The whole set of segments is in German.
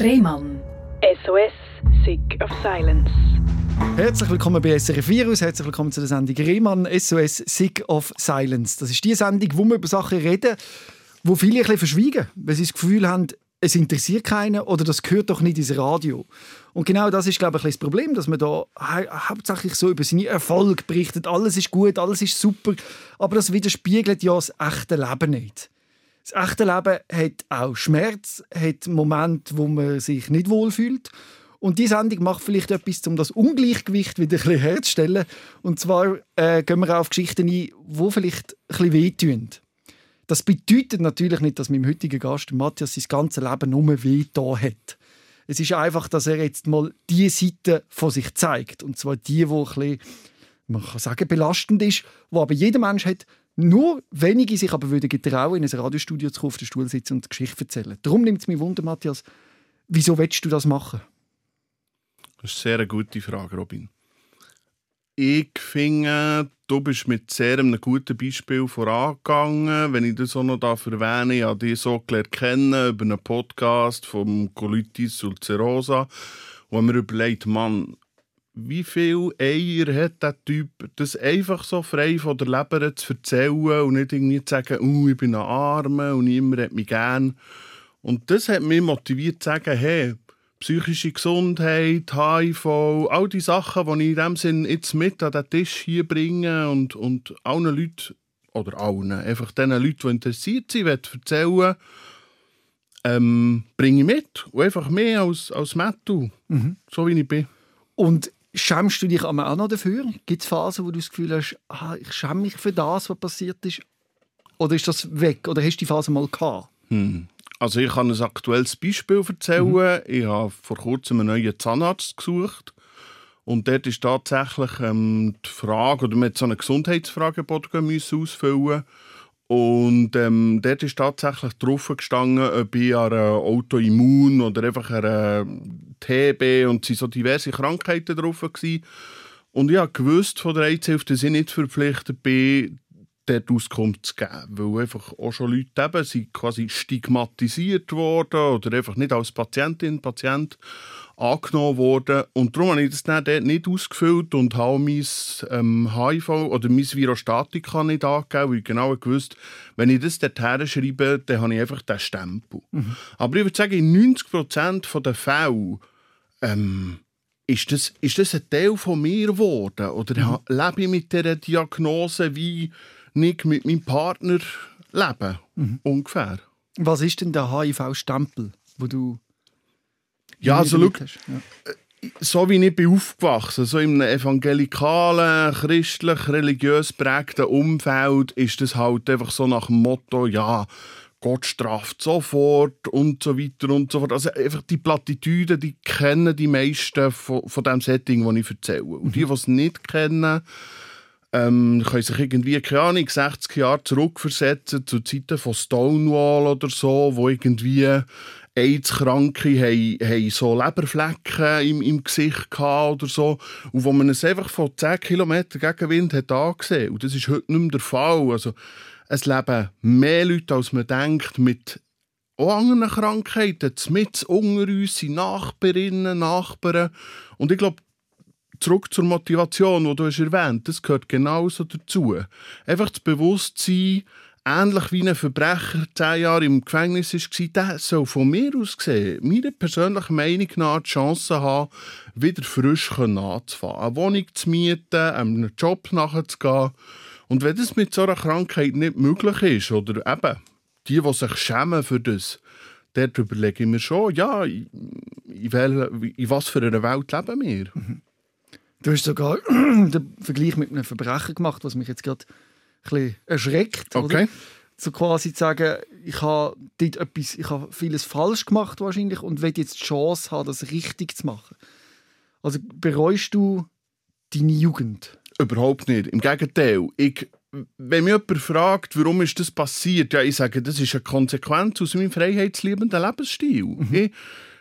Rehmann. SOS, Sick of Silence. Herzlich willkommen bei SRF Virus, herzlich willkommen zu der Sendung Rehmann SOS Sick of Silence. Das ist die Sendung, wo wir über Sachen reden, wo viele ein bisschen verschwiegen, weil sie das Gefühl haben, es interessiert keinen oder das gehört doch nicht ins Radio. Und genau das ist, glaube ich, das Problem, dass man da hau hauptsächlich so über seine Erfolge berichtet. Alles ist gut, alles ist super, aber das widerspiegelt ja das echte Leben nicht. Das echte Leben hat auch Schmerz, hat Momente, wo man sich nicht wohlfühlt. Und diese Sendung macht vielleicht etwas, um das Ungleichgewicht wieder ein bisschen herzustellen. Und zwar äh, gehen wir auf Geschichten ein, die vielleicht ein bisschen wehtun. Das bedeutet natürlich nicht, dass mein heutiger Gast Matthias sein ganzes Leben nur weh da hat. Es ist einfach, dass er jetzt mal die Seite von sich zeigt. Und zwar die, die ein bisschen, man kann sagen, belastend ist, wo aber jeder Mensch hat, nur wenige sich aber würden getrauen, in ein Radiostudio zu kommen, auf den Stuhl sitzen und Geschichte erzählen. Darum nimmt es mich wunder, Matthias, wieso willst du das machen? Das ist eine sehr gute Frage, Robin. Ich finde, du bist mit sehr einem guten Beispiel vorangegangen. Wenn ich das auch noch erwähne, ich habe dich so kennen über einen Podcast vom Colitis Ulcerosa, wo mir überlegt, Mann, wie viel Eier hat der Typ, das einfach so frei von der Leber zu erzählen und nicht irgendwie zu sagen, oh, ich bin ein Arme und niemand hat mich gern. Und das hat mich motiviert zu sagen, hey, psychische Gesundheit, HIV, all die Sachen, die ich in dem Sinn jetzt mit an den Tisch hier bringe und, und allen Leuten, oder allen, einfach den Leuten, die interessiert sind, erzählen ähm, bringe ich mit. Und einfach mehr als, als Mattu, mhm. so wie ich bin. Und Schämst du dich auch noch dafür? Gibt es Phasen, wo du das Gefühl hast, ah, ich schäme mich für das, was passiert ist? Oder ist das weg? Oder hast du die Phase mal gehabt? Hm. Also ich kann ein aktuelles Beispiel erzählen. Mhm. Ich habe vor kurzem einen neuen Zahnarzt gesucht. Und dort ist tatsächlich ähm, die Frage, oder hat so eine Gesundheitsfragebogen ausfüllen und ähm, dort ist tatsächlich drauf gestanden, ob ich an einer Autoimmun oder einfach einer TB und es waren so diverse Krankheiten drauf. Gewesen. Und ich gewusst von der Aidshilfe, dass ich nicht verpflichtet bin, dort Auskunft zu geben. Weil einfach auch schon Leute eben sind quasi stigmatisiert worden oder einfach nicht als Patientin, Patient angenommen worden. Und darum habe ich das dann dort nicht ausgefüllt und habe mein ähm, HIV oder mein Virostatika nicht angegeben, weil ich genau gewusst wenn ich das dort schreibe, dann habe ich einfach den Stempel. Mhm. Aber ich würde sagen, in 90% der Fälle ähm, ist, das, ist das ein Teil von mir geworden. Oder mhm. lebe ich mit dieser Diagnose, wie ich mit meinem Partner lebe, mhm. ungefähr. Was ist denn der HIV-Stempel, wo du ja, also schau, ja. Äh, so wie ich bin aufgewachsen, so in einem evangelikalen, christlich, religiös prägten Umfeld, ist das halt einfach so nach dem Motto, ja, Gott straft sofort und so weiter und so fort. Also einfach die Plattitüden, die kennen die meisten von, von dem Setting, das ich erzähle. Und die, mhm. die es nicht kennen, ähm, können sich irgendwie, keine Ahnung, 60 Jahre zurückversetzen zu Zeiten von Stonewall oder so, wo irgendwie AIDS-Kranke haben, so Leberflecken im, im Gesicht gehabt oder so. Und wo man es einfach von 10 Kilometern Gegenwind hat angesehen. Und das ist heute nicht mehr der Fall. Also, es leben mehr Leute, als man denkt, mit auch anderen Krankheiten. Mit unter uns sind Nachbarinnen, Nachbarn. Und ich glaube, zurück zur Motivation, die du hast erwähnt das gehört genauso dazu. Einfach das Bewusstsein, ähnlich wie ein Verbrecher zehn Jahre im Gefängnis war, der soll von mir aus gesehen, meiner persönlichen Meinung nach, die Chance haben, wieder frisch anzufangen. Eine Wohnung zu mieten, einem Job nachzugehen. Und wenn das mit so einer Krankheit nicht möglich ist, oder eben die, die sich schämen für das, dort überlege ich mir schon, ja, in, in was für einer Welt leben wir? Mhm. Du hast sogar den Vergleich mit einem Verbrecher gemacht, was mich jetzt gerade bisschen erschreckt. Okay. Oder? So quasi zu sagen, ich habe dort etwas, ich habe vieles falsch gemacht wahrscheinlich und will jetzt die Chance haben, das richtig zu machen. Also bereust du deine Jugend? Überhaupt nicht. Im Gegenteil. Ich, wenn mich jemand fragt, warum ist das passiert, ja, ich sage, das ist eine Konsequenz aus meinem freiheitsliebenden Lebensstil. Mhm. Ich,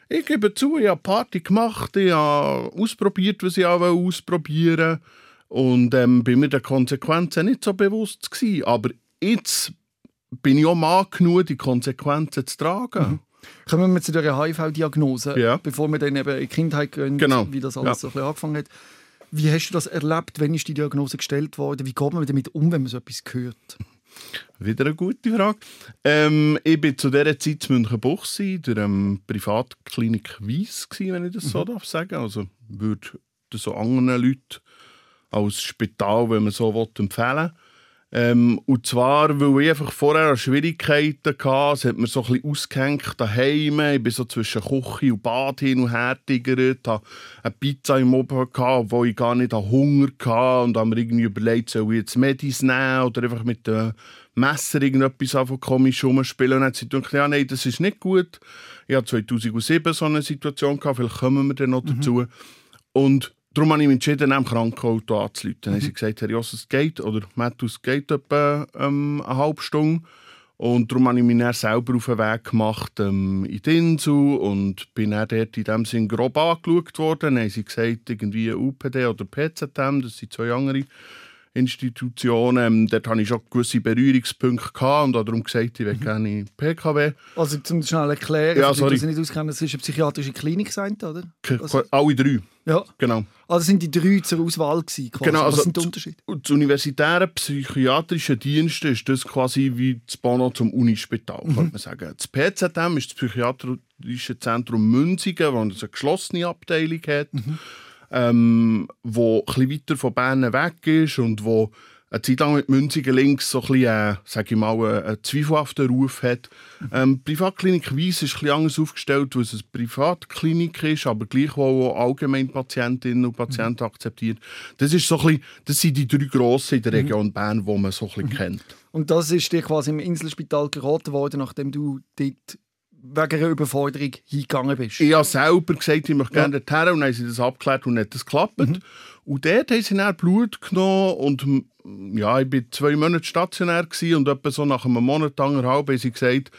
ich gebe zu, ich habe Party gemacht, ich habe ausprobiert, was ich auch ausprobieren wollte. Und ähm, bin mir der Konsequenzen nicht so bewusst gewesen. Aber jetzt bin ich auch Mann genug, die Konsequenzen zu tragen. Mhm. Kommen wir zu der HIV-Diagnose, Ja. bevor wir dann eben in die Kindheit gehen, Genau. wie das alles Ja. so ein bisschen angefangen hat. Wie hast du das erlebt? Wann ist die Diagnose gestellt worden? Wie geht man damit um, wenn man so etwas hört? Wieder eine gute Frage. Ähm, ich war zu dieser Zeit in Münchenbuchsee, in der Privatklinik Weiss, wenn ich das so darf sagen. Also würde das so anderen Leuten als Spital, wenn man so will, empfehlen. Ähm, und zwar, weil ich einfach vorher Schwierigkeiten hatte, es hat mir so ein bisschen ausgehängt daheim. Ich bin so zwischen Küche und Bad hin und her tigert, hatte eine Pizza im Oben, wo ich gar nicht Hunger hatte und habe mir irgendwie überlegt, soll ich jetzt Medis nehmen oder einfach mit dem Messer irgendetwas einfach komisch rumspielen. Und dann hat sie gedacht, ja, nein, das ist nicht gut. Ich hatte 2007 so eine Situation, gehabt, vielleicht kommen wir dann noch dazu. Und darum habe ich mich entschieden, am Krankenauto anzuleiten. Dann haben sie gesagt, Herr Joss, es geht, oder Matthew, es geht etwa ähm, eine halbe Stunde. Und darum habe ich mich dann selber auf den Weg gemacht ähm, in die Insel und bin dann dort in dem Sinn grob angeschaut worden. Dann haben sie gesagt, irgendwie UPD oder PZM, das sind zwei andere Institutionen. Ähm, dort hatte ich schon gewisse Berührungspunkte gehabt und habe darum gesagt, ich will gerne PKW. Also zum schnell erklären, Ja, die, sorry. sich nicht auskennen, es ist eine psychiatrische Klinik, sein, oder? Also, Alle drei, ja. genau. Also sind die drei zur Auswahl gewesen, quasi. Genau, also Was sind die Unterschiede? Und das universitäre psychiatrische Dienste ist das quasi wie das Bono zum Unispital, könnte man sagen. Das PZM ist das Psychiatrische Zentrum Münzigen, das eine geschlossene Abteilung hat, ähm, wo ein bisschen weiter von Bern weg ist und wo eine Zeit lang mit Münzigen links so ein bisschen, äh, sag ich mal, einen, einen zweifelhaften Ruf hat. Ähm, Privatklinik Weiss ist ein bisschen anders aufgestellt, weil es eine Privatklinik ist, aber gleichwohl auch allgemein Patientinnen und Patienten akzeptiert. Das, ist so ein bisschen, das sind die drei grossen in der Region Bern, die man so ein bisschen kennt. Und das ist dir quasi im Inselspital geraten worden, nachdem du dort wegen einer Überforderung hingegangen bist. Ich habe selber gesagt, ich möchte gerne dorthin und dann haben sie das abgeklärt und hat das geklappt. Mhm. Und dort haben sie dann Blut genommen und ja, ich war zwei Monate stationär gewesen, und etwa so nach einem Monat, anderthalb, haben sie gesagt,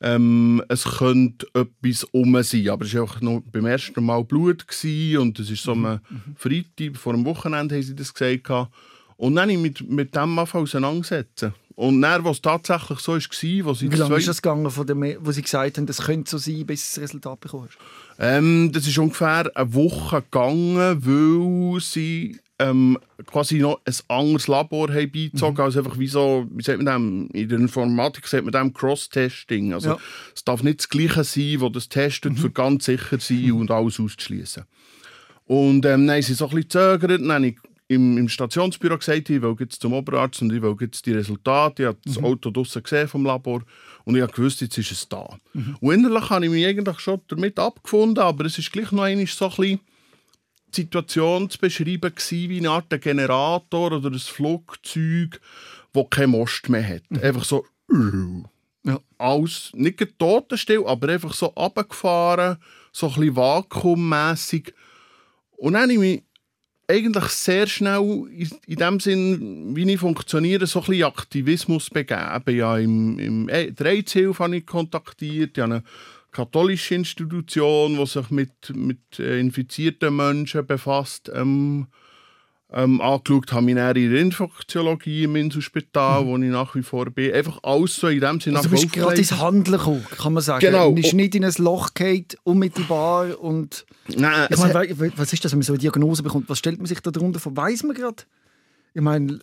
ähm, es könnte etwas um sein. Aber es war einfach noch beim ersten Mal Blut gewesen, und es ist so Mhm. am Freitag, vor dem Wochenende haben sie das gesagt. Und dann habe ich mich mit, mit dem angefangen auseinandersetzen. Und dann, was tatsächlich so war, wo sie Wie lange ist das gegangen, von dem, wo sie gesagt haben, das könnte so sein, bis du das Resultat bekommst? Ähm, das ist ungefähr eine Woche gegangen, weil sie ähm, quasi noch ein anderes Labor haben beigezogen also einfach wie so, wie sagt man dem, in der Informatik sagt man dem Cross-Testing. Also Ja. es darf nicht das Gleiche sein, wo das testet, für ganz sicher sein und alles auszuschließen. Und ähm, dann haben sie so ein bisschen gezögert, dann habe ich im, im Stationsbüro gesagt, ich will jetzt zum Oberarzt und ich will jetzt die Resultate. Ich habe das Auto draussen gesehen vom Labor und ich habe gewusst, jetzt ist es da. Und innerlich habe ich mich eigentlich schon damit abgefunden, aber es ist gleich noch einmal so ein bisschen die Situation zu beschreiben gewesen, wie eine Art Generator oder ein Flugzeug, das keinen Most mehr hat. Einfach so Ja. alles, nicht totenstill, aber einfach so runtergefahren, so ein bisschen vakuummässig. Und dann habe ich mich eigentlich sehr schnell in, dem Sinn, wie ich funktioniere, so ein bisschen Aktivismus begeben. Ja, im, im der AIDS-Hilfe habe ich kontaktiert, habe eine katholische Institution, die sich mit, mit äh, infizierten Menschen befasst, ähm, ähm, angeschaut, habe der Infektiologie im Inselspital, wo ich nach wie vor bin. Einfach alles so in dem Sinne Also du bist gerade ins. Handeln gekommen, kann man sagen. Genau. Du bist nicht in ein Loch gefallen, unmittelbar. Und Nein, ich meine, was ist das, wenn man so eine Diagnose bekommt? Was stellt man sich da darunter vor? Weiß man gerade? Ich meine,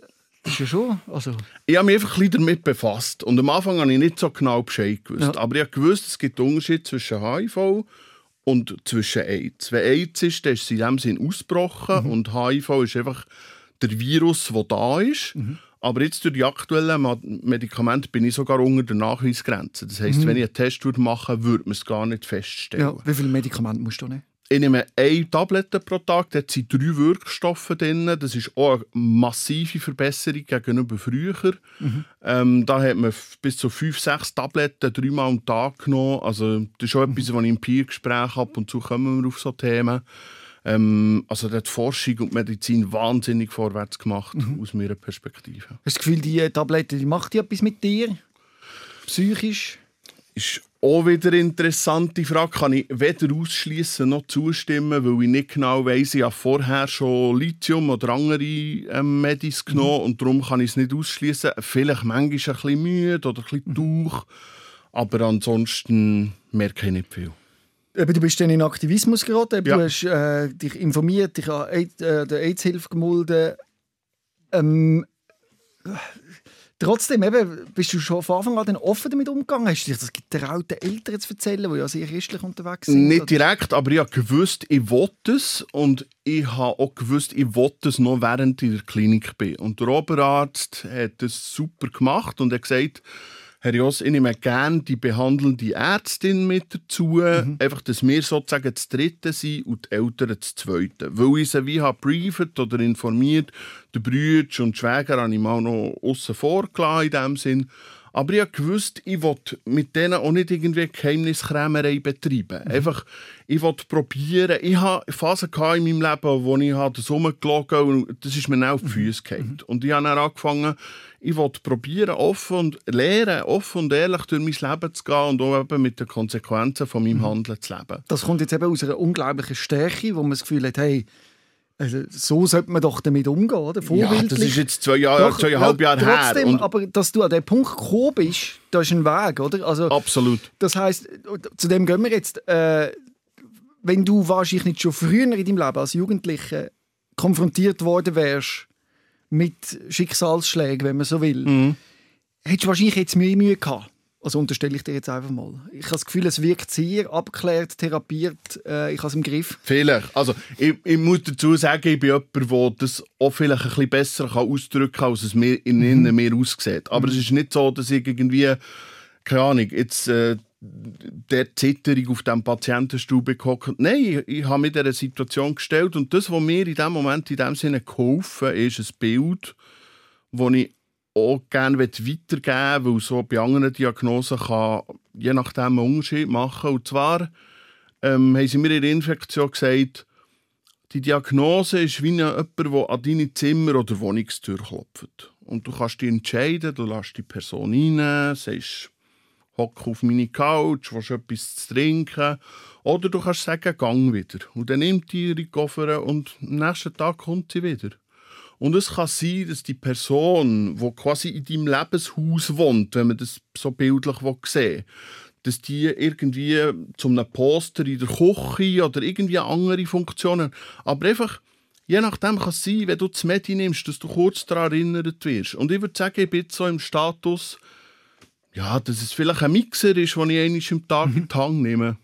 ist ja schon. Also, Ich habe mich einfach ein bisschen damit befasst. Und am Anfang habe ich nicht so genau Bescheid gewusst. Ja. Aber ich habe gewusst, es gibt einen Unterschied zwischen HIV und zwischen AIDS. Wenn AIDS ist, dann ist es in dem Sinn ausgebrochen. Und HIV ist einfach der Virus, der da ist. Aber jetzt durch die aktuellen Medikamente bin ich sogar unter der Nachweisgrenze. Das heisst, wenn ich einen Test machen würde, würde man es gar nicht feststellen. ja, wie viele Medikamente musst du nehmen? Ich nehme eine Tablette pro Tag, da sind drei Wirkstoffe drin. Das ist auch eine massive Verbesserung gegenüber früher. Ähm, da hat man bis zu fünf, sechs Tabletten dreimal am Tag genommen. Also, das ist auch etwas, was ich im Peer-Gespräch ab und zu kommen wir auf so Themen. Ähm, also, da hat die Forschung und die Medizin wahnsinnig vorwärts gemacht, aus meiner Perspektive. Hast du das Gefühl, die Tablette die macht die etwas mit dir? Psychisch? ist auch wieder interessante Frage. Kann ich weder ausschließen noch zustimmen, weil ich nicht genau weiss, ich habe vorher schon Lithium oder andere ähm, Medis genommen und darum kann ich es nicht ausschließen. Vielleicht manchmal ein bisschen müde oder ein bisschen durch. Aber ansonsten merke ich nicht viel. du bist dann in Aktivismus geraten, ja. du hast äh, dich informiert, dich an AIDS, äh, der AIDS-Hilfe gemulden. Ähm, Trotzdem eben, bist du schon von Anfang an offen damit umgegangen? Hast du dich das getraut, den Eltern zu erzählen, die ja sehr christlich unterwegs sind? Nicht direkt, aber ich habe gewusst, ich wollte es und ich habe auch gewusst, ich wollte es noch während ich in der Klinik bin. Und der Oberarzt hat das super gemacht und hat gesagt, Herr Joss, ich nehme gerne die behandelnde Ärztin mit dazu. Mhm. Einfach, dass wir sozusagen das Dritte sind und die Eltern das Zweite. Weil ich sie wie habe briefet oder informiert, die Brüder und die Schwäger habe ich mal noch außen vor in dem Sinn. Aber ich wusste, ich wollte mit denen auch nicht irgendwie Geheimniskrämerei betreiben. Mhm. Einfach, ich wollte probieren. Ich hatte Phasen in meinem Leben, wo ich das rumgelogen und das ist mir auch auf die Füße gefallen. Mhm. Und ich habe dann angefangen, ich wollte probieren, offen und lernen, offen und ehrlich durch mein Leben zu gehen und auch eben mit den Konsequenzen von meinem mhm. Handeln zu leben. Das kommt jetzt eben aus einer unglaublichen Stärke, wo man das Gefühl hat, hey, also so sollte man doch damit umgehen, oder? Ja, das ist jetzt zwei Jahre, doch, zweieinhalb ja, Jahre trotzdem, her. aber dass du an den Punkt gekommen bist, da ist ein Weg, oder? Also, Absolut. Das heißt, zu dem gehen wir jetzt. Äh, wenn du wahrscheinlich nicht schon früher in deinem Leben als Jugendlicher konfrontiert worden wärst mit Schicksalsschlägen, wenn man so will, mhm. hättest du wahrscheinlich jetzt mehr Mühe gehabt. Also unterstelle ich dir jetzt einfach mal. Ich habe das Gefühl, es wirkt sehr abgeklärt, therapiert. Äh, ich habe es im Griff. Vielleicht. Also ich, ich, muss dazu sagen, ich bin jemand, der das auch vielleicht ein bisschen besser kann ausdrücken kann, als es mir in mhm. innen mehr aussieht. Aber mhm. es ist nicht so, dass ich irgendwie, keine Ahnung, jetzt äh, der Zitterung auf dem Patientenstuhl bekommen Nein, ich, ich habe mir dieser Situation gestellt und das, was mir in dem Moment in dem Sinne geholfen ist ein Bild, das ich auch gerne weitergeben weil so bei anderen Diagnosen kann je nachdem einen Unterschied machen. Und zwar ähm, haben sie mir in der Infektion gesagt, die Diagnose ist wie jemand, der an deine Zimmer- oder Wohnungstür klopft. Und du kannst dich entscheiden, du lässt die Person rein, sagst, hock auf meine Couch, willst etwas zu trinken. Oder du kannst sagen, gang wieder. Und dann nimmt die ihre Koffer und am nächsten Tag kommt sie wieder. Und es kann sein, dass die Person, die quasi in deinem Lebenshaus wohnt, wenn man das so bildlich sehen dass die irgendwie zu einem Poster in der Küche oder irgendwie andere Funktionen aber einfach Je nachdem kann es sein, wenn du das Medi nimmst, dass du kurz daran erinnert wirst. Und ich würde sagen, ich bin so im Status, ja, dass es vielleicht ein Mixer ist, den ich einmal im Tag in die Hand nehme.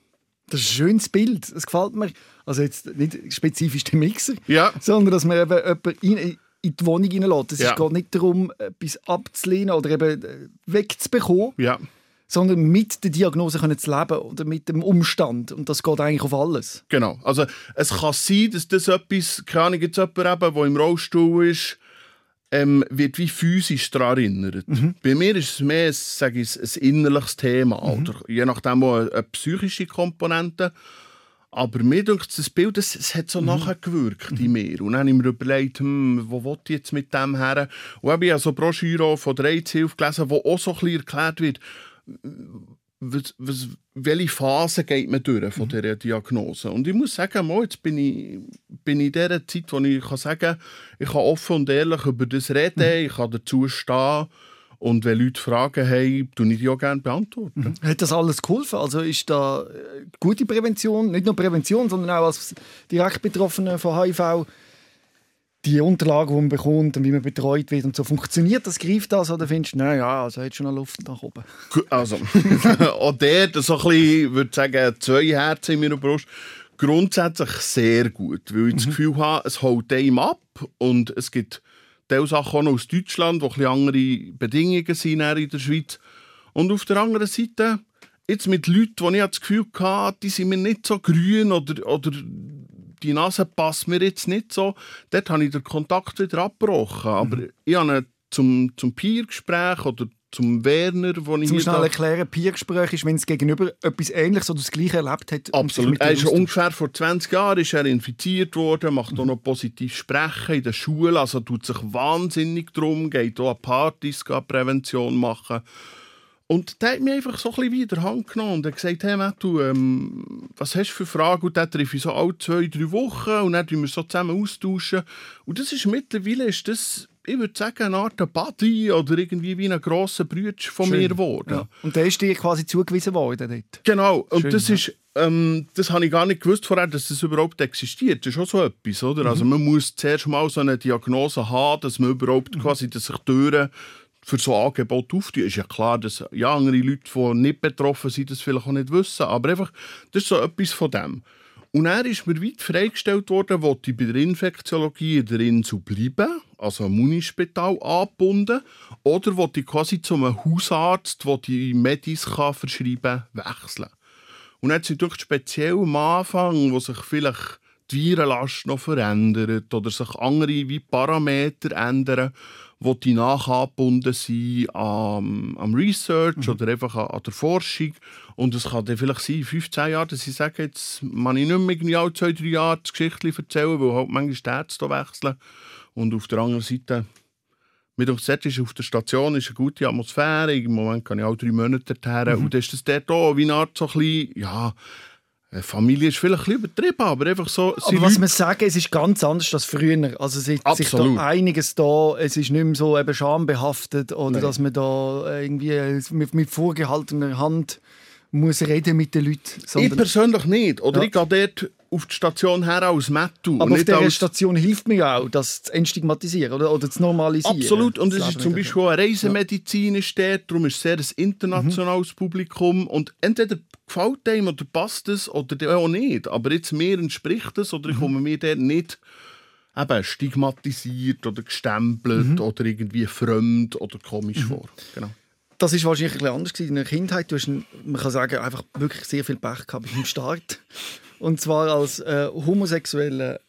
Das ist ein schönes Bild. Das gefällt mir. Also jetzt nicht spezifisch der Mixer, ja. sondern dass man eben jemanden in die Wohnung hineinlässt. Es ja. geht nicht darum, etwas abzulehnen oder eben äh, wegzubekommen, ja. sondern mit der Diagnose können zu leben oder mit dem Umstand. Und das geht eigentlich auf alles. Genau. Also es kann sein, dass das etwas, keine Ahnung, jetzt jemand eben, der im Rollstuhl ist, ähm, wird wie physisch daran erinnert. Mhm. Bei mir ist es mehr sage ich, ein innerliches Thema, mhm. oder je nachdem auch eine, eine psychische Komponente. Aber mir denkt das Bild, es, hat so mhm. nachher gewirkt in mir. Und dann habe ich mir überlegt, hm, wo will ich jetzt mit dem her? Und ich habe so Broschüre von der AIDS-Hilfe gelesen, wo auch so ein bisschen erklärt wird, was, was, welche Phase geht man durch von mhm. dieser Diagnose. Und ich muss sagen, mal, jetzt bin ich, bin ich in dieser Zeit, wo ich kann sagen ich kann offen und ehrlich über das reden, mhm. ich kann dazu stehen und wenn Leute Fragen haben, tue ich die auch gerne beantworten. Mhm. Hat das alles geholfen? Also ist da äh, gute Prävention, nicht nur Prävention, sondern auch als direkt Betroffener von HIV, die Unterlagen, die man bekommt und wie man betreut wird und so. Funktioniert das, greift das oder findest du, naja, also hat schon eine Luft nach oben? Also, auch der, so ein bisschen, würde sagen, zwei Herzen in meiner Brust. Grundsätzlich sehr gut, weil ich mhm. das Gefühl habe, es holt einem ab und es gibt Teil Sachen auch aus Deutschland, wo ein andere Bedingungen sind in der Schweiz. Und auf der anderen Seite, jetzt mit Leuten, die ich das Gefühl hatte, die sind mir nicht so grün oder, oder die Nase passt mir jetzt nicht so, dort habe ich den Kontakt wieder abgebrochen. Aber mhm. ich habe zum, zum Peer-Gespräch oder zum Werner, wo ich Zum schnell erklären, Peergespräch ist, wenn es gegenüber etwas Ähnliches oder das Gleiche erlebt hat. Absolut. Er ist ungefähr vor 20 Jahren ist er infiziert worden, macht mhm. auch noch positiv Sprechen in der Schule, also tut sich wahnsinnig drum, geht auch an Partys, geht Prävention machen. Und der hat mich einfach so ein bisschen wieder Hand genommen und hat gesagt, hey Mattu, ähm, was hast du für Fragen? Und dann treffe ich so alle zwei, drei Wochen und dann tun wir so zusammen austauschen. Und das ist mittlerweile ist das ich würde sagen, eine Art Buddy oder irgendwie wie ein grosser Bruder von Schön. mir geworden. Ja. Und der ist dir quasi zugewiesen worden dort. Genau, und Schön, das ja. ist, ähm, das habe ich gar nicht gewusst vorher, dass das überhaupt existiert. Das ist auch so etwas, oder? Also Mhm. man muss zuerst mal so eine Diagnose haben, dass man überhaupt Mhm. quasi, dass sich Türen für so Angebote auftun. Ist ja klar, dass ja, andere Leute, die nicht betroffen sind, das vielleicht auch nicht wissen, aber einfach, das ist so etwas von dem. Und er ist mir weit freigestellt worden, wo ich bei der Infektiologie in der Insel bleiben, also am Unispital angebunden, oder wo ich quasi zu einem Hausarzt, der die Medis kann verschreiben kann, wechseln. Und jetzt sind durch speziell am Anfang, wo sich vielleicht die Virenlast noch verändert oder sich andere wie Parameter ändern, wo die nachgebunden sind am, am Research oder einfach an, an der Forschung. Und es kann dann vielleicht sein, in 15 Jahren, dass ich sage, jetzt kann ich nicht mehr irgendwie alle zwei, drei Jahre das Geschichtchen erzählen, weil halt manchmal die Ärzte wechseln. Und auf der anderen Seite, mit uns ist auf der Station ist eine gute Atmosphäre. Im Moment kann ich auch drei Monate dorthin. Und dann ist das dort auch wie eine Art so ein bisschen, ja, Familie ist vielleicht ein bisschen übertrieben, aber einfach so. Aber was man sagen, es ist ganz anders als früher. Also es ist sich da einiges da, es ist nicht mehr so eben schambehaftet oder Nein. dass man da irgendwie mit, mit vorgehaltener Hand muss reden mit den Leuten. ich persönlich nicht. Oder Ja. ich gehe dort auf die Station her als Mattu. und aber auf dieser als Station hilft mir ja auch, das zu entstigmatisieren oder, oder zu normalisieren. Absolut. Und es ist zum. Beispiel auch eine Reisemedizin ist dort, darum ist es sehr ein internationales Publikum. Und entweder gefällt einem oder passt es oder auch nicht. Aber jetzt mir entspricht es oder ich komme mir dort nicht eben stigmatisiert oder gestempelt oder irgendwie fremd oder komisch vor. Genau. Das ist wahrscheinlich ein bisschen anders gewesen in der Kindheit. Du hast, man kann sagen, einfach wirklich sehr viel Pech gehabt beim Start. Und zwar als äh, homosexueller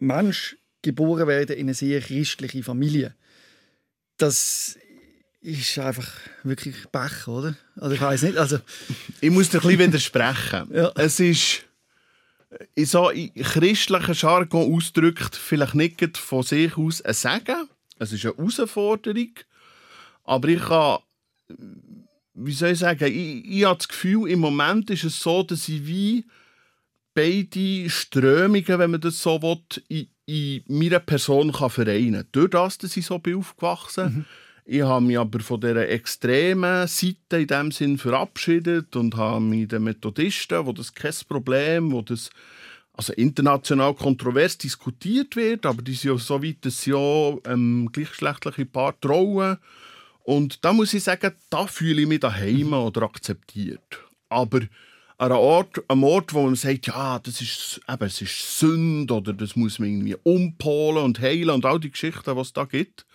Mensch geboren werden in eine sehr christliche Familie. Das ist einfach wirklich Pech, oder? Also ich weiß nicht. Also Ich muss dir ein bisschen widersprechen. Ja. Es ist in so in christlichen Jargon ausgedrückt vielleicht nicht von sich aus ein Segen. Es ist eine Herausforderung. Aber ich kann, wie soll ich sagen, ich, ich habe das Gefühl, im Moment ist es so, dass ich wie beide Strömungen, wenn man das so will, in, in meiner Person kann vereinen kann. Durch das, dass ich so bin aufgewachsen Ich habe mich aber von dieser extremen Seite in dem Sinn verabschiedet und habe mich den Methodisten, wo das kein Problem, wo das also international kontrovers diskutiert wird, aber die sind ja so weit, dass sie auch ähm, gleichgeschlechtliche Paar trauen. Und da muss ich sagen, da fühle ich mich daheim oder akzeptiert. Aber an einem Ort, einem Ort, wo man sagt, ja, das ist, eben, es ist Sünde oder das muss man irgendwie umpolen und heilen und all die Geschichten, die es da gibt,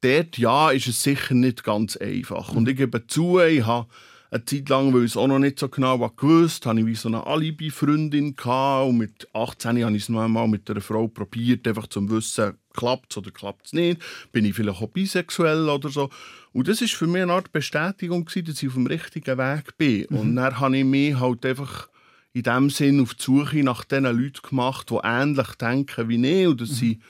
dort ja, ist es sicher nicht ganz einfach. Und ich gebe zu, ich habe eine Zeit lang, weil ich es auch noch nicht so genau gewusst habe, ich wie so eine Alibi-Freundin und mit 18 habe ich es noch einmal mit einer Frau probiert, einfach zum Wissen, klappt es oder klappt es nicht, bin ich vielleicht auch bisexuell oder so. Und das ist für mich eine Art Bestätigung gewesen, dass ich auf dem richtigen Weg bin. Und dann habe ich mich halt einfach in dem Sinn auf die Suche nach den Leuten gemacht, die ähnlich denken wie ich und das sind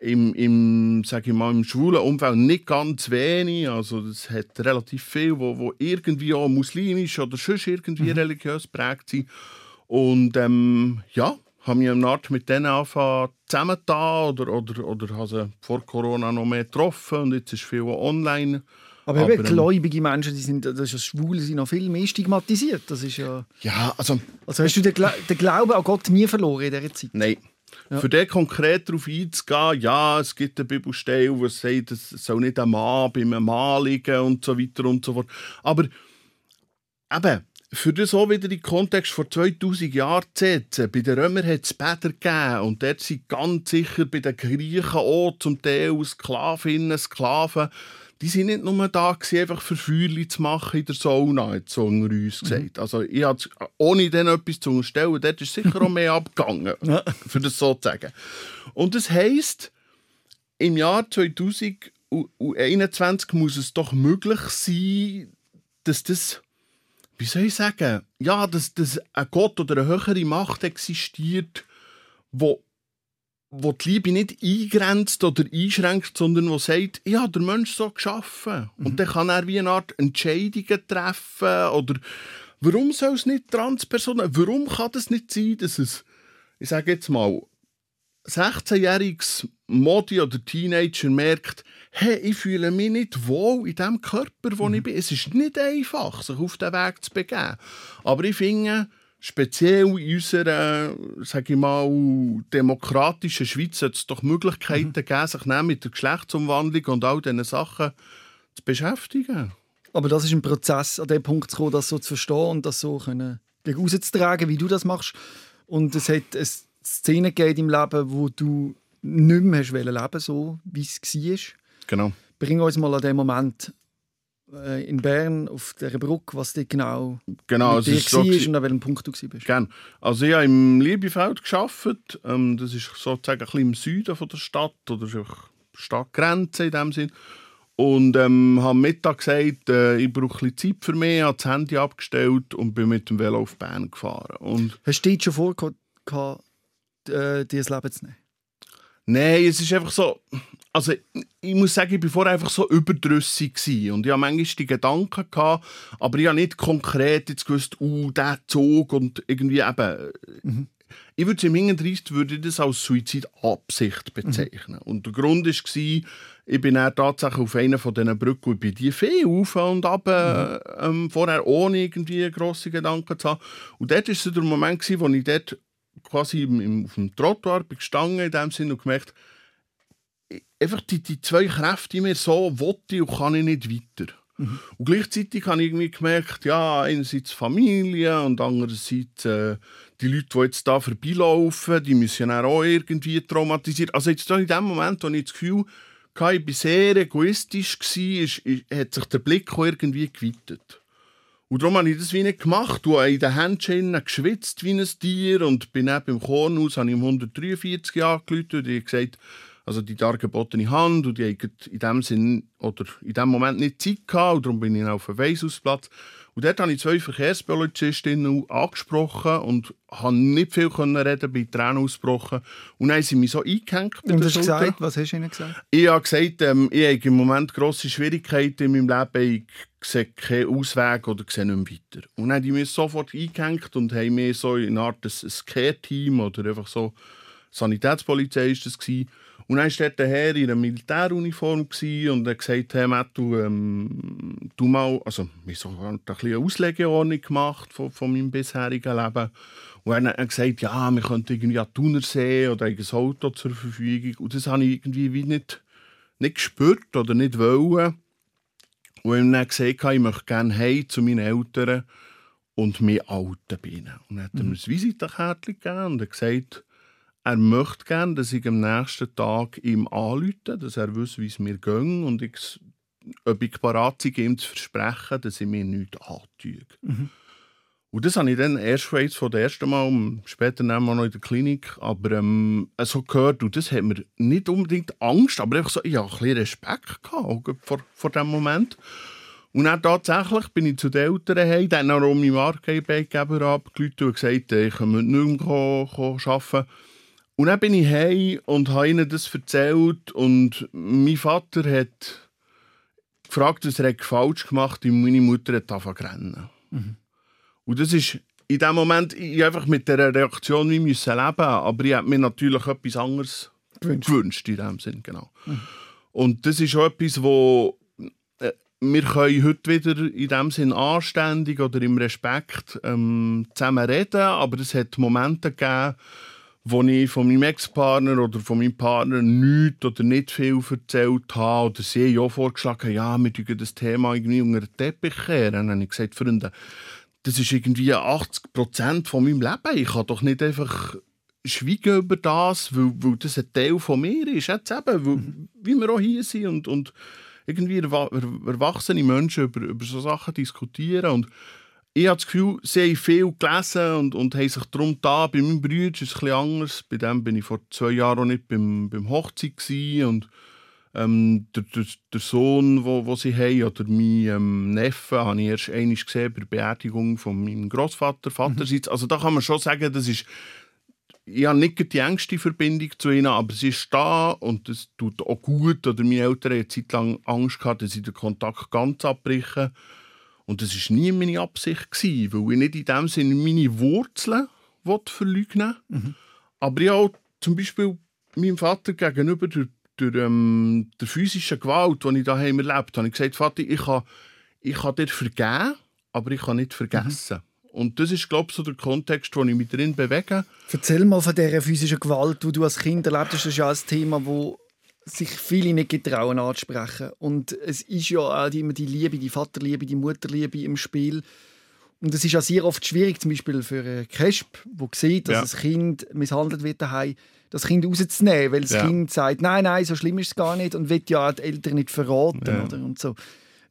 im, im, sag ich mal, im schwulen Umfeld nicht ganz wenig. Also das hat relativ viel, wo, wo irgendwie auch muslimisch oder sonst irgendwie religiös prägt sind. Und ähm, ja, habe mich eine Art mit denen angefangen zusammengetan oder, oder, oder habe sie vor Corona noch mehr getroffen und jetzt ist viel online. Aber, Aber, ähm, gläubige Menschen, die sind, das ist ja Schwule, sind noch viel mehr stigmatisiert. Das ist ja, Ja, also also hast du den, Gla den Glauben an Gott nie verloren in dieser Zeit? Nein. Für den konkret darauf einzugehen, ja, es gibt eine Bibelstelle, die sagt, es soll nicht ein Mann bei einem Mann liegen und so weiter und so fort. Aber eben, für das auch wieder in den Kontext vor 2000 Jahren zu setzen, bei den Römern hat es Bäder gegeben und dort sind ganz sicher bei den Griechen auch zum Teil Sklavinnen, Sklaven, die sind nicht nur da gewesen, einfach für Feuerchen zu machen in der Sauna, hat so unter uns gesagt. Also ich ohne denen etwas zu unterstellen, dort ist sicher auch mehr abgegangen, für das so zu sagen. Und das heisst, im Jahr 2021 muss es doch möglich sein, dass das, wie soll ich sagen, ja, dass, dass ein Gott oder eine höhere Macht existiert, wo wo die Liebe nicht eingrenzt oder einschränkt, sondern wo sagt, habe den Mensch so geschaffen. Und dann kann er wie eine Art Entscheidungen treffen oder warum soll es nicht Transpersonen, warum kann das nicht sein, dass es, ich sage jetzt mal, 16-jähriges Modi oder Teenager merkt, hey, ich fühle mich nicht wohl in dem Körper, wo mhm. ich bin. Es ist nicht einfach, sich auf den Weg zu begeben. Aber ich finde, speziell in unserer, sage ich mal, demokratischen Schweiz hat es doch Möglichkeiten mhm. gegeben, sich mit der Geschlechtsumwandlung und all diesen Sachen zu beschäftigen. Aber das ist ein Prozess, an den Punkt zu kommen, das so zu verstehen und das so können, gegen rauszutragen, wie du das machst. Und es hat eine Szene gegeben im Leben, wo du nicht mehr hast leben so wie es war. Genau. Bring uns mal an den Moment in Bern auf der Brücke, was dort genau, genau mit dir so und an welchem Punkt du warst. Gerne. Also ich habe im Liebefeld gearbeitet. Ähm, das ist sozusagen ein bisschen im Süden von der Stadt oder Stadtgrenze in dem Sinn. Und ähm, habe am Mittag gesagt, äh, ich brauche ein bisschen Zeit für mich, habe das Handy abgestellt und bin mit dem Velo auf Bern gefahren. Und Hast du dir schon vorgehabt, äh, dir das Leben zu nehmen? Nein, es ist einfach so. Also, ich muss sagen, ich war vorher einfach so überdrüssig. Gewesen. Und ich hatte manchmal die Gedanken, gehabt, aber ich habe nicht konkret jetzt gewusst, uh, der Zug und irgendwie eben. Mhm. Ich würde im Hintergrund würde ich das als Suizidabsicht bezeichnen. Mhm. Und der Grund war, ich bin dann tatsächlich auf einer von diesen Brücken, ich bin die viel auf und ab, mhm. ähm, vorher ohne irgendwie grosse Gedanken zu haben. Und dort war der Moment, wo ich dort quasi im, auf dem Trottoir gestanden in dem Sinn und gemerkt, einfach die, die zwei Kräfte die mir so wollte und kann ich nicht weiter. Mhm. Und gleichzeitig habe ich irgendwie gemerkt, ja, einerseits Familie und andererseits äh, die Leute, die jetzt da vorbeilaufen, die müssen auch irgendwie traumatisiert. Also jetzt in dem Moment, wo ich das Gefühl hatte, ich war sehr egoistisch, war, ist, ist, hat sich der Blick auch irgendwie geweitet. Und darum habe ich das wie nicht gemacht. Habe in den Händchen geschwitzt wie ein Tier und bin dann beim Kornhaus, habe ich um 143 Jahre geläutet und ich gesagt, also die dargebotene Hand und die haben in dem Sinn oder in dem Moment nicht Zeit gehabt und darum bin ich auf dem Weishausplatz und dort habe ich zwei Verkehrspolizistinnen angesprochen und konnte nicht viel reden, bin Tränen ausgebrochen. Und dann haben sie mich so eingehängt. Und hast gesagt, was hast du ihnen gesagt? Ich habe gesagt, ähm, ich habe im Moment grosse Schwierigkeiten in meinem Leben. Ich sehe keinen Ausweg oder sehe nicht weiter. Und dann haben die mich sofort eingehängt und haben mir so in einer Art ein Care-Team oder einfach so Sanitätspolizei ist das gewesen, und dann war der Herr in einer Militäruniform und hat gesagt, hey Matt, du, ähm, du mal, also wir haben so eine Auslegeordnung gemacht von, von meinem bisherigen Leben. Und er hat gesagt, ja, wir könnten irgendwie an Thunersee oder ein Auto zur Verfügung. Und das habe ich irgendwie wie nicht, nicht gespürt oder nicht wollen. Und er hat gesagt, ich möchte gerne heim zu meinen Eltern und mir Alten bin. Und dann hat er mir mhm. ein Visitenkärtchen gegeben und gesagt, er möchte gerne, dass ich am nächsten Tag ihm anrufe, dass er weiß, wie es mir geht und ich, ob ich bereit bin, ihm zu versprechen, dass ich mir nichts antue. Mhm. Und das habe ich dann erst von der ersten Mal, später wir noch in der Klinik, aber ähm, so gehört und das hat mir nicht unbedingt Angst, aber einfach so, ich hatte ein bisschen Respekt gehabt vor, vor diesem Moment. Und dann tatsächlich bin ich zu den Eltern heim, dann auch meinem Arbeitgeber abgerufen und gesagt, ich kann nicht mehr arbeiten. Und dann bin ich heim und habe ihnen das erzählt und mein Vater hat gefragt, was er falsch gemacht hat und meine Mutter hat angefangen rennen. Mhm. Und das ist in dem Moment, ich einfach mit dieser Reaktion wie müssen leben, aber ich habe mir natürlich etwas anderes gewünscht, gewünscht in dem Sinn, genau. Mhm. Und das ist auch etwas, wo äh, wir können heute wieder in dem Sinn anständig oder im Respekt ähm, zusammen reden, aber es hat Momente gegeben, wo ich von meinem Ex-Partner oder von meinem Partner nichts oder nicht viel erzählt habe oder sie ja vorgeschlagen ja, wir dürfen das Thema irgendwie unter den Teppich kehren. Dann habe ich gesagt, Freunde, das ist irgendwie 80 Prozent von meinem Leben. Ich kann doch nicht einfach schweigen über das, weil, weil das ein Teil von mir ist. Jetzt eben, weil, wie wir auch hier sind und, und irgendwie erwachsene Menschen über, über so Sachen diskutieren und ich habe das Gefühl, sie haben viel gelesen und, und haben sich darum da. Bei meinem Bruder ist es etwas anders. Bei dem bin ich vor zwei Jahren auch nicht beim, beim Hochzeit und ähm, der, der, der, Sohn, wo, wo sie haben, oder mein ähm, Neffe, habe ich erst einmal gesehen bei der Beerdigung von meinem Großvater, Vaterseits. Mhm. Also da kann man schon sagen, das ist ich habe nicht die engste Verbindung zu ihnen, aber sie ist da und es tut auch gut. Oder meine Eltern hatten eine Zeit lang Angst gehabt, dass sie den Kontakt ganz abbrechen. Und das war nie meine Absicht, gewesen, weil ich nicht in dem Sinne meine Wurzeln verleugnen mhm. Aber ich auch zum Beispiel meinem Vater gegenüber durch, durch ähm, der physischen Gewalt, die ich daheim erlebt habe, ich gesagt, Vater, ich kann, ich kann dir vergeben, aber ich kann nicht vergessen. Mhm. Und das ist, glaube ich, so der Kontext, wo ich mich drin bewege. Erzähl mal von dieser physischen Gewalt, die du als Kind erlebt hast. Das ist ja ein Thema, wo sich viele nicht getrauen anzusprechen. Und es ist ja auch immer die Liebe, die Vaterliebe, die Mutterliebe im Spiel. Und es ist ja sehr oft schwierig, zum Beispiel für einen Kesp, der sieht, dass ja. das Kind misshandelt wird daheim, das Kind rauszunehmen, weil das ja. Kind sagt, nein, nein, so schlimm ist es gar nicht und will ja die Eltern nicht verraten. Ja. Oder? Und so.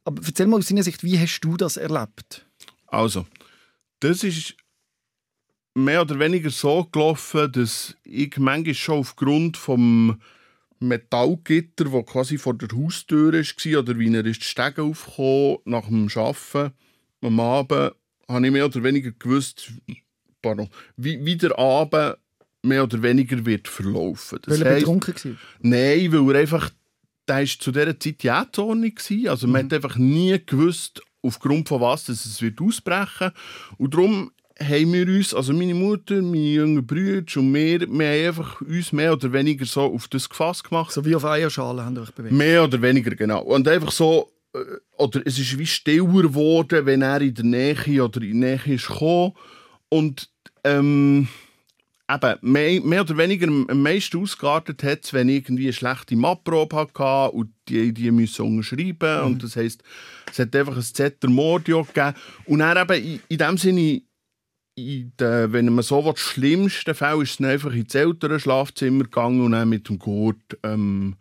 Aber erzähl mal aus deiner Sicht, wie hast du das erlebt? Also, das ist mehr oder weniger so gelaufen, dass ich manchmal schon aufgrund vom Metallgitter, das quasi vor der Haustür war, oder wie er ist die Stege aufgekommen nach dem Arbeiten am Abend, habe ich mehr oder weniger gewusst, pardon, wie, wie der Abend mehr oder weniger wird verlaufen. Das weil er betrunken war? Nein, weil er einfach, der war zu dieser Zeit ja Jähzornig. Also mhm. man hat einfach nie gewusst, aufgrund von was dass es wird ausbrechen Und darum haben wir uns, also meine Mutter, meine jungen Brüder und wir, wir haben einfach uns mehr oder weniger so auf das gefasst gemacht. So wie auf Eierschalen haben wir euch bewegt? Mehr oder weniger, genau. Und einfach so, äh, oder es ist wie stiller geworden, wenn er in der Nähe oder in der Nähe ist gekommen. Und ähm, eben, mehr, mehr oder weniger am meisten ausgeartet hat es, wenn ich irgendwie eine schlechte Mappprobe hatte und die, die müssen unterschreiben. Mhm. Und das heisst, es hat einfach ein Zetter Mordio gegeben. Und dann eben in, in dem Sinne der, wenn man so will, schlimmsten Fall ist es einfach ins ältere Schlafzimmer gegangen und dann mit dem Gurt ähm,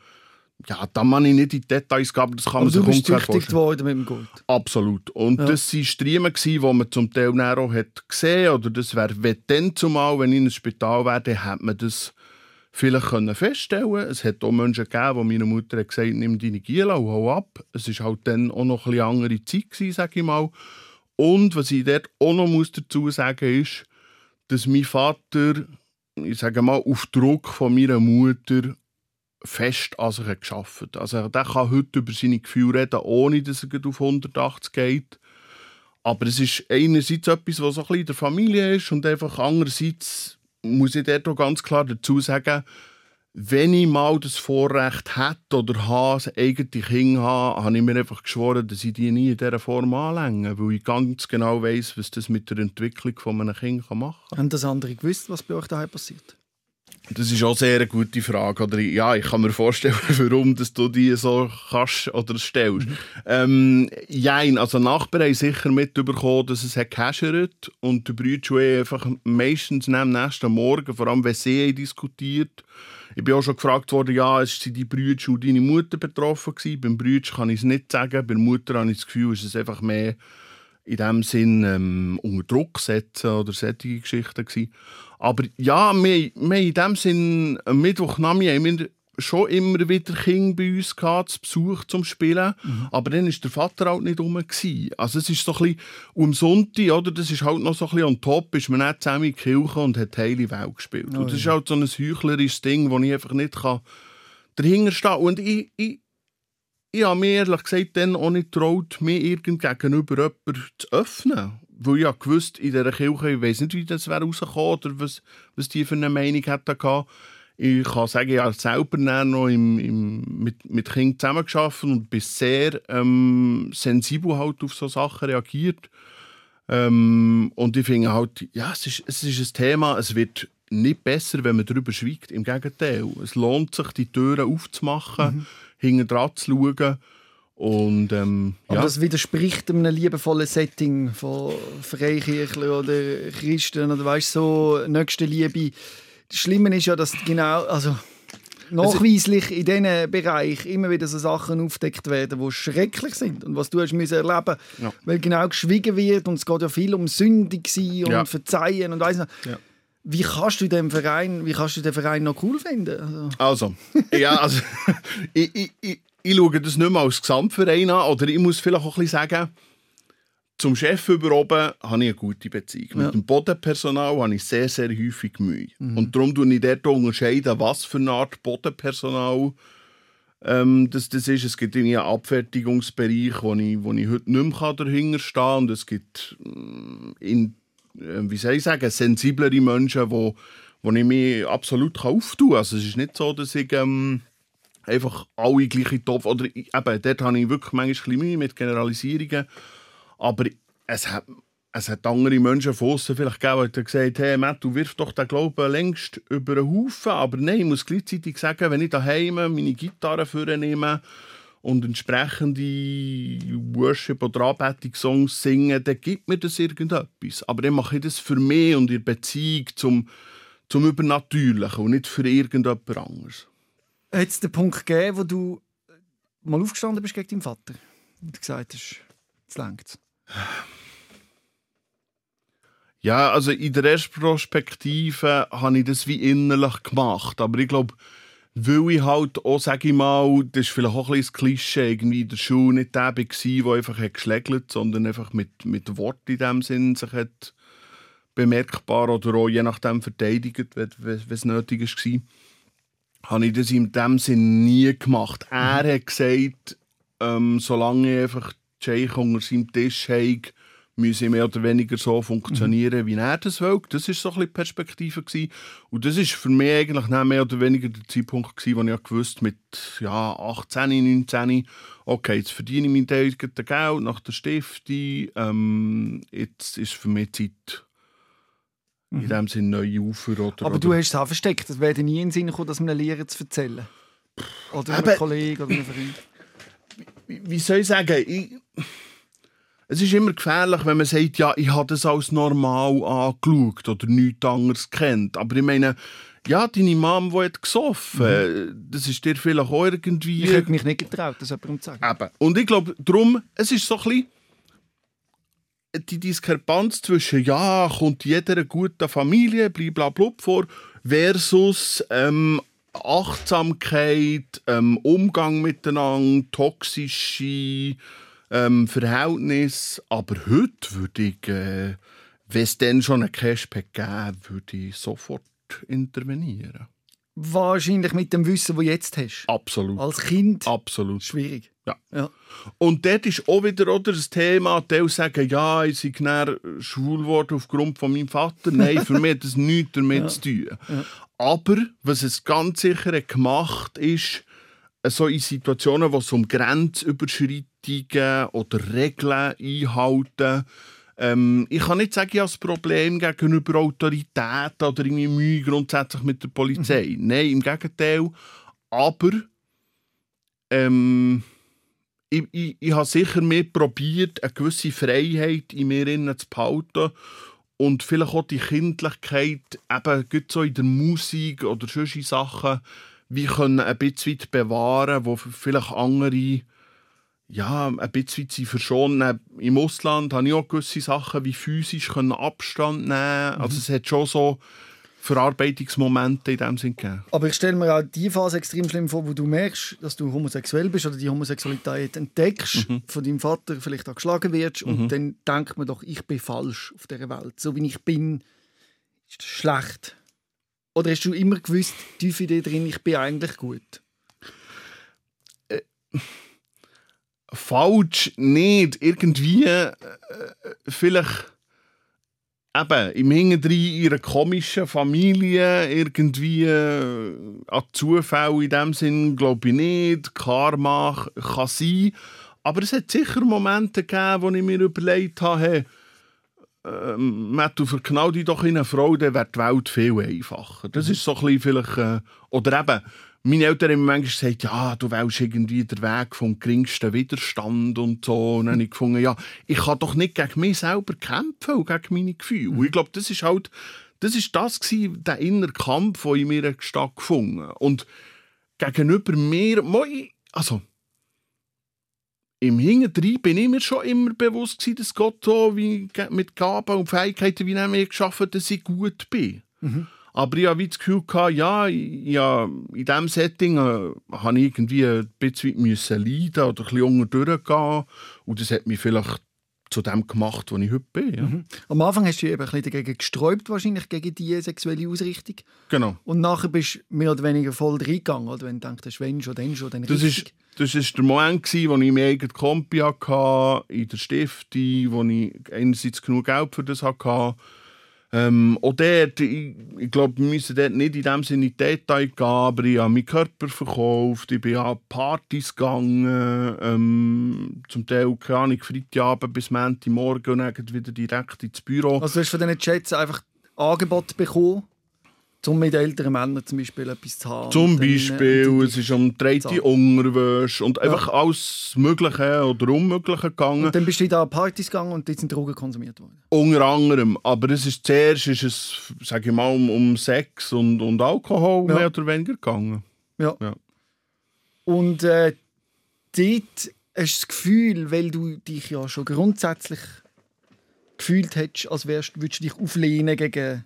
ja, da man ich nicht in die Details geben, das kann Aber man sich ungefähr vorstellen. worden mit dem Gurt? Absolut. Und ja. das waren Striemen, die man zum Teil auch hat gesehen oder das wäre, wenn dann zumal, wenn ich in ein Spital wäre, dann hätte man das vielleicht können feststellen Es hat auch Menschen gegeben, die meiner Mutter hat gesagt nimm deine Giela und hau ab. Es war halt dann auch noch eine andere Zeit, sage ich mal. Und was ich dort auch noch muss dazu sagen muss, ist, dass mein Vater, ich sage mal, auf Druck von meiner Mutter fest an sich geschafft hat. Also der kann heute über seine Gefühle reden, ohne dass er auf 180 geht. Aber es ist einerseits etwas, was so ein bisschen in der Familie ist und einfach andererseits muss ich dort auch ganz klar dazu sagen, wenn ich mal das Vorrecht hätte oder habe, eigene Kinder habe, habe ich mir einfach geschworen, dass ich die nie in dieser Form anlänge, weil ich ganz genau weiß, was das mit der Entwicklung von einem Kind machen kann. Haben das andere gewusst, was bei euch daheim passiert? Das ist auch sehr eine gute Frage. Oder, ja, ich kann mir vorstellen, warum dass du die so kannst oder stellst. Mhm. Ähm, jein, also Nachbarn haben sicher mitbekommen, dass es hat und die Brüder einfach meistens am nächsten Morgen, vor allem wenn sie diskutiert ich bin auch schon gefragt worden, ja, es sind die Brüder und deine Mutter betroffen gewesen. Beim Brüder kann ich es nicht sagen, bei der Mutter habe ich das Gefühl, es ist einfach mehr in dem Sinn ähm, unter Druck setzen oder solche Geschichten gewesen. Aber ja, wir, wir in dem Sinn, am Mittwochnachmittag haben wir schon immer wieder Kinder bei uns gehabt, zu Besuch zum Spielen. Mhm. Aber dann war der Vater halt nicht rum. Also es ist so ein bisschen, um Sonntag, oder, das ist halt noch so ein bisschen on top, ist man nicht zusammen in die Kirche und hat heile Welt gespielt. Oh, und das ja. ist halt so ein heuchlerisches Ding, wo ich einfach nicht kann dahinter stehen kann. Und ich, ich, ich habe mir ehrlich gesagt dann auch nicht getraut, mir irgend gegenüber jemanden zu öffnen. Weil ich ja gewusst, in dieser Kirche, ich weiß nicht, wie das wäre rausgekommen oder was, was die für eine Meinung hätten gehabt. Ich kann sagen, ich habe selber noch im, im, mit, mit Kindern zusammengearbeitet und bin sehr ähm, sensibel halt auf solche Sachen reagiert. Ähm, und ich finde halt, ja, es ist, es ist ein Thema, es wird nicht besser, wenn man darüber schweigt. Im Gegenteil, es lohnt sich, die Türen aufzumachen, mhm. hinten dran zu schauen. Und, ähm, Aber ja. das widerspricht einem liebevollen Setting von Freikirchen oder Christen oder weißt so nächste Liebe das Schlimme ist ja, dass genau, also nachweislich in diesen Bereich immer wieder so Sachen aufdeckt werden, die schrecklich sind und was du hast müssen erleben, ja. weil genau geschwiegen wird und es geht ja viel um sündig sein und ja. verzeihen und weiss noch. Ja. Wie kannst du den Verein, wie kannst du den Verein noch cool finden? Also, also ja, also ich, ich, ich, ich schaue das nicht mehr als Gesamtverein an oder ich muss vielleicht auch ein bisschen sagen, zum Chef über oben habe ich eine gute Beziehung. Ja. Mit dem Bodenpersonal habe ich sehr, sehr häufig Mühe. Mhm. Und darum unterscheide ich dort unterscheiden, was für eine Art Bodenpersonal ähm, das, das ist. Es gibt einen Abfertigungsbereich, wo ich, wo ich heute nicht mehr dahinter stehen kann. Und es gibt, mm, in, äh, wie soll ich sagen, sensiblere Menschen, die wo ich mich absolut auftun kann. Also es ist nicht so, dass ich ähm, einfach alle gleiche Topf... Oder eben, dort habe ich wirklich manchmal Mühe mit Generalisierungen. Aber es hat, es hat andere Menschen von außen vielleicht gegeben, die gesagt hey Matt, du wirfst doch den Glauben längst über einen Haufen. Aber nein, ich muss gleichzeitig sagen, wenn ich daheim meine Gitarre vornehme und entsprechende Worship- oder Anbetungssongs singe, dann gibt mir das irgendetwas. Aber dann mache ich das für mich und in Beziehung zum, zum Übernatürlichen und nicht für irgendjemand anderes. Hat es den Punkt gegeben, wo du mal aufgestanden bist gegen deinen Vater und gesagt hast, jetzt längt's? Ja, also in der ersten Perspektive habe ich das wie innerlich gemacht. Aber ich glaube, weil ich halt auch, sage ich mal, das ist vielleicht auch ein bisschen das Klischee, irgendwie in der Schule nicht der war, der einfach hat geschlägelt sondern einfach mit, mit Worten in dem Sinn sich hat bemerkbar oder auch je nachdem verteidigt, wenn es nötig war, habe ich das in dem Sinn nie gemacht. Er hat gesagt, ähm, solange ich einfach Jake unter seinem Tisch habe, müsse mehr oder weniger so funktionieren, wie er das will. Das war so ein bisschen die Perspektive. Gewesen. Und das war für mich eigentlich mehr oder weniger der Zeitpunkt, gewesen, wo ich gewusst mit ja, 18, 19, okay, jetzt verdiene ich mein eigenes Geld nach der Stiftung. Ähm, jetzt ist für mich Zeit, in mhm. dem Sinne neue Ufer. Oder, Aber du hast es auch versteckt. Es wäre nie in den Sinn gekommen, das einem Lehrer zu erzählen. Oder einem Kollegen oder einem Freund. Wie, soll ich sagen? Ich es ist immer gefährlich, wenn man sagt, ja, ich habe das als normal angeschaut oder nichts anderes kennt. Aber ich meine, ja, deine Mom, die hat gesoffen, mhm. das ist dir vielleicht auch irgendwie... Ich hätte mich nicht getraut, das jemandem zu sagen. Eben. Und ich glaube, darum, es ist so ein bisschen die Diskrepanz zwischen, ja, kommt jeder guten Familie, blablabla vor, versus ähm, Achtsamkeit, ähm, Umgang miteinander, toxische ähm, Verhältnis. Aber heute würde ich, äh, wenn es dann schon ein Cashback gäbe, würde ich sofort intervenieren. Wahrscheinlich mit dem Wissen, das du jetzt hast. Absolut. Als Kind. Absolut. Schwierig. Ja. ja. Und dort ist auch wieder oder, das Thema, die sagen, ja, ich sei schwul geworden aufgrund von meinem Vater. Nein, für mich hat das nichts damit ja. zu tun. Ja. Aber was es ganz sicher gemacht ist, so in Situationen, wo es um Grenzüberschreitungen oder Regeln einhalten ähm, ich kann nicht sagen, ich habe ein Problem gegenüber Autorität oder irgendwie Mühe grundsätzlich mit der Polizei. Mhm. Nein, im Gegenteil. Aber ähm, ich, ich, ich habe sicher mehr probiert, eine gewisse Freiheit in mir zu behalten und vielleicht auch die Kindlichkeit eben so in der Musik oder solche Sachen wie können ein bisschen bewahren, wo vielleicht andere ja, ein bisschen sie verschonen. Im Ausland habe ich auch gewisse Sachen wie physisch können Abstand nehmen. Mhm. Also es hat schon so Verarbeitungsmomente in dem Sinn gegeben. Aber ich stelle mir auch die Phase extrem schlimm vor, wo du merkst, dass du homosexuell bist oder die Homosexualität entdeckst, mhm. von deinem Vater vielleicht auch geschlagen wirst mhm. und dann denkt man doch, ich bin falsch auf dieser Welt. So wie ich bin, ist das schlecht. Oder hast du immer gewusst, tief in dir drin, ich bin eigentlich gut? Äh, falsch nicht. Irgendwie äh, vielleicht eben im Hinterdrein ihrer komischen Familie irgendwie äh, an Zufall in dem Sinn glaube ich nicht. Karma kann sein. Aber es hat sicher Momente gegeben, wo ich mir überlegt habe, hey, ähm, Matt, du verknall dich doch in eine Frau, dann wäre die Welt viel einfacher. Das ist so ein bisschen vielleicht... Äh, oder eben, meine Eltern haben manchmal gesagt, ja, du wählst irgendwie den Weg vom geringsten Widerstand und so. Und dann habe ich gefunden, ja, ich kann doch nicht gegen mich selber kämpfen und gegen meine Gefühle. Und ich glaube, das ist halt, das ist das gewesen, der innere Kampf, der in mir stattgefunden Und gegenüber mir, also im Hinterdrein bin ich mir schon immer bewusst gewesen, dass Gott so wie mit Gaben und Fähigkeiten wie er mir geschaffen hat, dass ich gut bin. Mhm. Aber ich hatte das Gefühl, gehabt, ja, ja, in diesem Setting äh, habe ich irgendwie ein bisschen müssen leiden oder ein bisschen unter durchgehen. Und das hat mich vielleicht zu dem gemacht, wo ich heute bin. Ja. Mhm. Am Anfang hast du eben ein bisschen dagegen gesträubt, wahrscheinlich gegen diese sexuelle Ausrichtung. Genau. Und nachher bist du mehr oder weniger voll reingegangen, oder wenn du denkst, wenn schon, dann schon, dann das richtig. Ist, das war der Moment, wo ich mein eigenes Kompi hatte, in der Stiftung, wo ich einerseits genug Geld für das hatte, Ähm, auch dort, ich, ich glaube, wir müssen dort nicht in dem Sinne in Detail gehen, aber ich habe meinen Körper verkauft, ich bin an Partys gegangen, ähm, zum Teil, keine Ahnung, Freitagabend bis Montagmorgen und dann wieder direkt ins Büro. Also du hast von diesen Chats einfach Angebot bekommen, um mit älteren Männern zum Beispiel etwas zu haben. Zum Und dann, äh, Beispiel, es ist um Zahlen. Unterwäsche und einfach alles Mögliche oder Unmögliche gegangen. Und dann bist du da Partys gegangen und dort sind Drogen konsumiert worden. Unter anderem. Aber es ist, zuerst ist es, sage ich mal, um, um Sex und, und Alkohol Ja. mehr oder weniger gegangen. Ja. Ja. Und äh, dort hast du das Gefühl, weil du dich ja schon grundsätzlich gefühlt hättest, als wärst, würdest du dich auflehnen gegen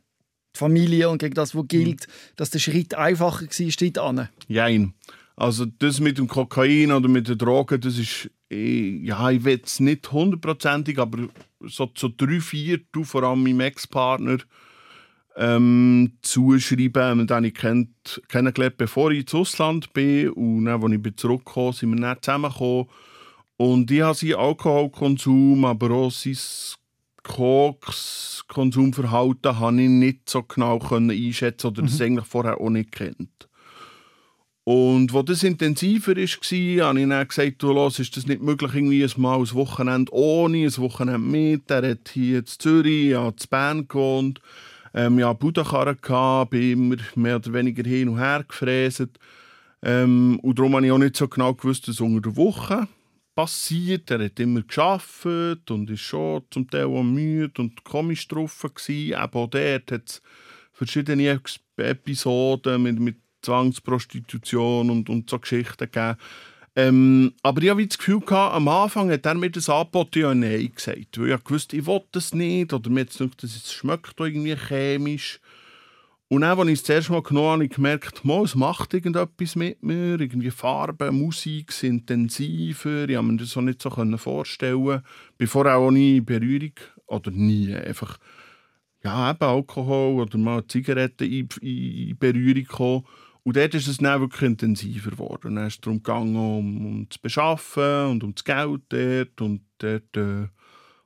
die Familie und gegen das, was gilt, dass der Schritt einfacher war, dort an. Jein. Also das mit dem Kokain oder mit den Drogen, das ist, ja, ich will es nicht hundertprozentig, aber so zu drei Viertel, vor allem meinem Ex-Partner, ähm, zuschreiben. Den habe ich kennt, kennengelernt, bevor ich ins Ausland bin. Und dann, als ich zurückgekommen sind wir dann zusammengekommen. Und ich habe seinen Alkoholkonsum, aber auch sein Koks-Konsumverhalten habe ich nicht so genau einschätzen oder das eigentlich vorher auch nicht kennt. Und wo das intensiver war, habe ich dann gesagt, du, los, ist das nicht möglich, irgendwie ein Mal ein Wochenende ohne, ein Wochenende mit. Er hat hier in Zürich, ja, in Bern gewohnt. Ähm, ja, Budenkarren gehabt, bin immer mehr oder weniger hin und her gefräset. Ähm, und darum habe ich auch nicht so genau gewusst, was unter der Woche passiert. Er hat immer geschafft und ist schon zum Teil auch müde und komisch drauf gewesen. Auch dort hat es verschiedene Episoden mit, mit Zwangsprostitution und, und so Geschichten gegeben. Ähm, aber ich habe das Gefühl, gehabt, am Anfang hat er mir das angeboten, ja Nein gesagt. Weil ich wusste, ich will das nicht. Oder mir hat gedacht, das schmeckt irgendwie chemisch. Und dann, als ich es zuerst mal genommen habe, habe ich gemerkt, mal, es macht irgendetwas mit mir. Irgendwie Farbe, Musik sind intensiver. Ich konnte mir das auch nicht so vorstellen. Bevor auch nie Berührung, oder nie, einfach ja, eben Alkohol oder mal Zigaretten in, in, Berührung gekommen. Und dort ist es dann wirklich intensiver geworden. Dann ist es darum gegangen, um, um zu beschaffen und um das Geld dort. Und dort äh,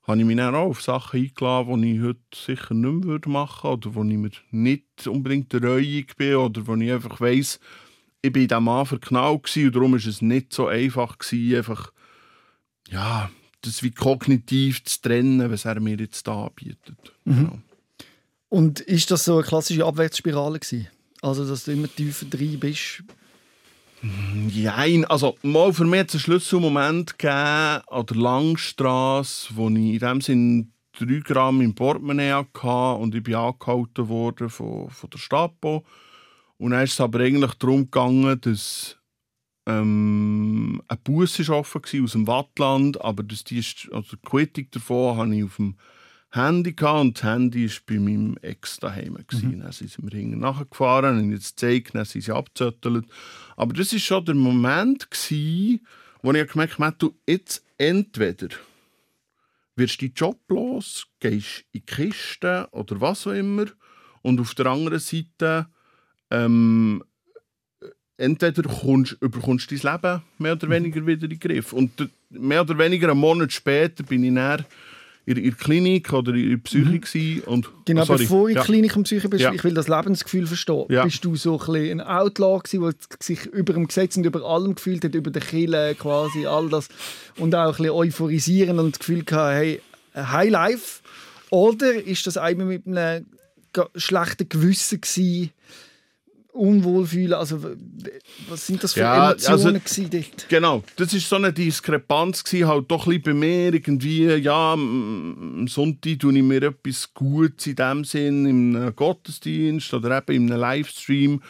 habe ich mich dann auch auf Sachen eingeladen, die ich heute sicher nicht mehr machen würde. Oder wo ich mir nicht unbedingt reuig bin. Oder wo ich einfach weiss, ich bin in diesem Mann verknallt und darum war es nicht so einfach, gewesen, einfach, ja, das wie kognitiv zu trennen, was er mir jetzt da anbietet. Genau. Und ist das so eine klassische Abwärtsspirale gewesen? Also, dass du immer tiefer drin bist? Nein, also mal für mich hat es einen Schlüsselmoment gegeben an der Langstrasse, wo ich in dem Sinn 3 Gramm im Portemonnaie hatte und ich bin angehalten worden von, von der Stapo. Und dann ist es aber eigentlich darum gegangen, dass ähm, ein Bus ist offen war aus dem Wattland, aber dass die also die Quittung davon habe ich auf dem Handy gehabt und das Handy war bei meinem Ex daheim. Mhm. Dann sind wir hinten nachgefahren und jetzt gezeigt, dann sind sie abgezettelt. Aber das war schon der Moment, gewesen, wo ich gemerkt habe, du jetzt entweder wirst du deinen Job los, gehst in die Kiste oder was auch immer und auf der anderen Seite ähm, entweder kommst, überkommst du dein Leben mehr oder weniger wieder in den Griff. Und mehr oder weniger einen Monat später bin ich dann in in der Klinik oder in der Psyche mhm. und Genau, Ah, sorry. bevor ich ja. Klinik und Psyche bist, Ja. ich will das Lebensgefühl verstehen. Ja. Bist du so ein, ein Outlaw gewesen, der sich über dem Gesetz und über allem gefühlt hat, über den Kille quasi, all das und auch ein bisschen euphorisieren und das Gefühl gehabt, hey, High Life? Oder ist das einmal mit einem schlechten Gewissen gewesen, Unwohlfühlen? Also, w- was sind das für Ja, Emotionen also- dort? Genau, das war so eine Diskrepanz, gewesen, halt doch ein bei mir. Irgendwie, ja, am Sonntag tue ich mir etwas Gutes in dem Sinn, im Gottesdienst oder eben in einem Livestream.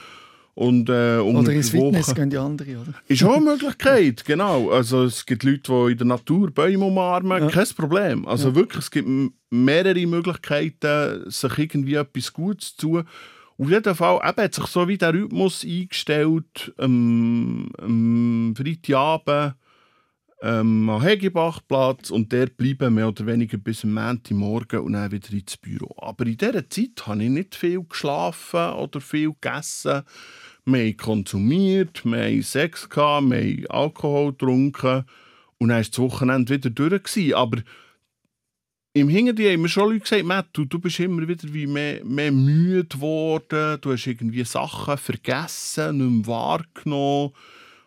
Und, äh, unter Oder ins Woche- Fitness gehen die anderen, oder? Ist auch eine Möglichkeit, genau. Also es gibt Leute, die in der Natur Bäume umarmen, Ja. kein Problem. Also wirklich, es gibt mehrere Möglichkeiten, sich irgendwie etwas Gutes zu tun. Auf jeden Fall eben, hat sich so wie der Rhythmus eingestellt, ähm, am Freitagabend ähm, am Hegebachplatz und der bleiben mehr oder weniger bis am Montagmorgen und dann wieder ins Büro. Aber in dieser Zeit habe ich nicht viel geschlafen oder viel gegessen. Wir haben konsumiert, wir haben Sex, gehabt, wir haben Alkohol getrunken und dann war das Wochenende wieder durch. Aber im Hintergrund haben mir schon Leute gesagt, Matt, du, du bist immer wieder wie mehr, mehr müde geworden, du hast irgendwie Sachen vergessen, nicht mehr wahrgenommen.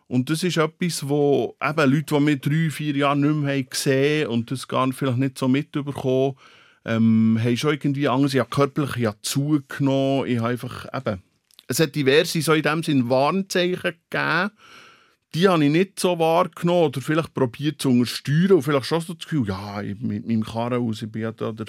Und das ist etwas, wo eben Leute, die mich drei, vier Jahre nicht mehr gesehen haben und das gar vielleicht nicht so mitbekommen ähm, haben schon irgendwie Angst. Ich habe körperlich ich habe zugenommen. Ich habe einfach eben... Es hat diverse so in dem Sinne Warnzeichen gegeben. Die habe ich nicht so wahrgenommen oder vielleicht probiert zu untersteuern und vielleicht schon so das Gefühl, ja, mit meinem Karren aus, ich bin ja da der,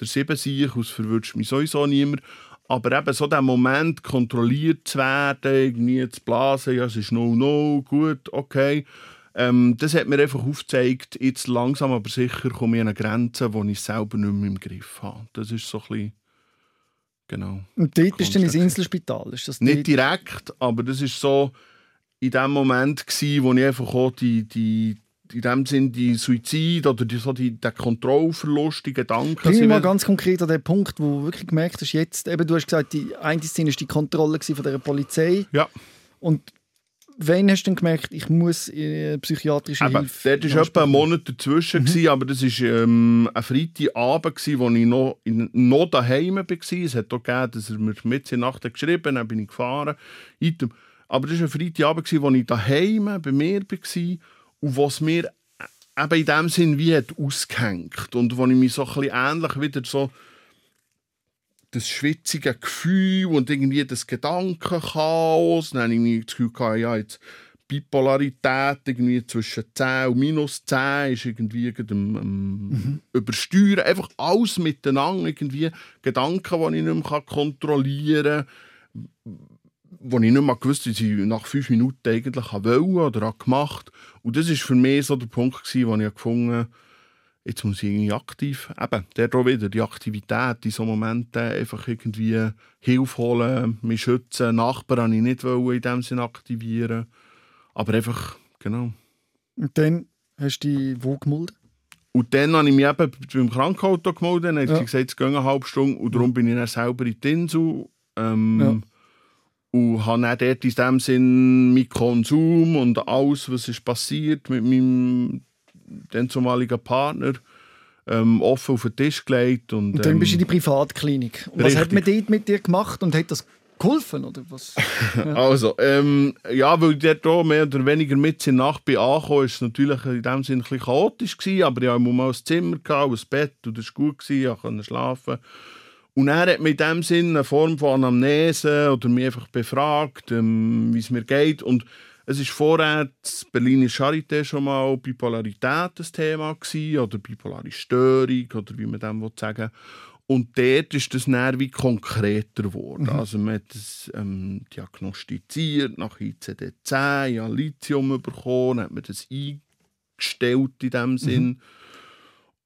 der Siebensieg, aus verwünscht mich sowieso niemand. Aber eben so der Moment, kontrolliert zu werden, irgendwie zu blasen, ja, es ist no, no, gut, okay. Ähm, das hat mir einfach aufgezeigt, jetzt langsam aber sicher komme ich an eine Grenze, die ich selber nicht mehr im Griff habe. Das ist so ein bisschen, genau. Und dort bist du ins Inselspital? Ist das Nicht direkt, aber das ist so in dem Moment gewesen, wo ich einfach auch die, die, in dem Sinn die Suizid oder die, so die, der Kontrollverlust, die Gedanken. Bring mich mal ganz konkret an den Punkt, wo du wirklich gemerkt hast, jetzt, eben, du hast gesagt, die eine Szene war die Kontrolle von der Polizei. Ja. Und wann hast du dann gemerkt, ich muss äh, psychiatrische Eben, Hilfe? Dort war etwa ein Monat dazwischen, mhm. gewesen, aber das war ähm, ein Freitagabend, gewesen, wo ich noch, in, noch daheim war. Es hat auch gegeben, dass er mir mit in Nacht geschrieben hat, dann bin ich gefahren. Aber das war ein Freitagabend, wo ich daheim bei mir war und was mir eben in dem Sinn wie hat ausgehängt und wo ich mich so ein bisschen ähnlich wieder so das schwitzige Gefühl und irgendwie das Gedankenchaos, dann habe ich das Gefühl gehabt, ja, jetzt Bipolarität irgendwie zwischen 10 und minus 10 ist irgendwie am, am mhm. übersteuern. Einfach alles miteinander, irgendwie Gedanken, die ich nicht mehr kontrollieren kann wo ich nicht mehr gewusst habe, ich nach fünf Minuten eigentlich wollte oder gemacht Und das war für mich so der Punkt, gewesen, wo ich gefunden habe, jetzt muss ich irgendwie aktiv, eben, der da wieder, die Aktivität in so Momenten einfach irgendwie Hilfe holen, mich schützen. Nachbarn wollte ich nicht in dem Sinne aktivieren. Aber einfach, genau. Und dann hast du dich wo gemeldet? Und dann habe ich mich eben beim Krankauto gemeldet. Dann hat ja. sie gesagt, es geht eine halbe Stunde. Und darum bin ich dann selber in die Insel. Ähm, ja. Und habe dann dort in dem Sinn meinen Konsum und alles, was ist passiert mit meinem den zumaligen Partner, ähm, offen auf den Tisch gelegt. Und, und dann bist du in die ähm, Privatklinik. Und was hat man dort mit dir gemacht und hat das geholfen? Oder was? Ja. Also, ähm, ja, weil ich dort mehr oder weniger mit in Nacht bin angekommen, ist es natürlich in dem Sinne ein bisschen chaotisch gewesen, aber ich hatte mal ein Zimmer, gehabt, ein Bett und das war gut, gewesen, ich konnte schlafen. Und er hat mir in dem Sinne eine Form von Anamnese oder mich einfach befragt, ähm, wie es mir geht. Und es war vorher das Berliner Charité schon mal Bipolarität das Thema gewesen, oder bipolare Störung oder wie man dem sagen will. Und dort ist das dann wie konkreter geworden. Mhm. Also man hat es ähm, diagnostiziert nach ICD-10, ja Lithium bekommen, hat man das eingestellt in dem mhm. Sinn. Mhm.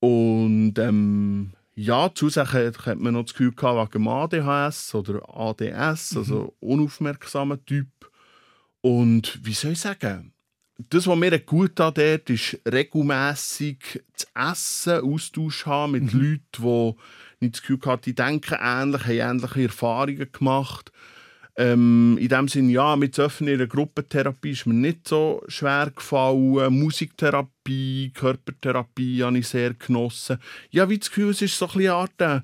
Und ähm, ja, zusätzlich hat man noch das Gefühl gehabt, wegen ADHS oder ADS, mhm. also unaufmerksamer Typ. Und wie soll ich sagen, das, was mir gut tut, dort, ist regelmässig zu essen, Austausch haben mit mhm. Leuten, die nicht das Gefühl haben, die denken ähnlich, haben ähnliche Erfahrungen gemacht. Ähm, in dem Sinne, ja, mit Öffnen in der Gruppentherapie ist mir nicht so schwer gefallen. Musiktherapie, Körpertherapie habe ich sehr genossen. Ja, wie das Gefühl, es ist so eine Art äh,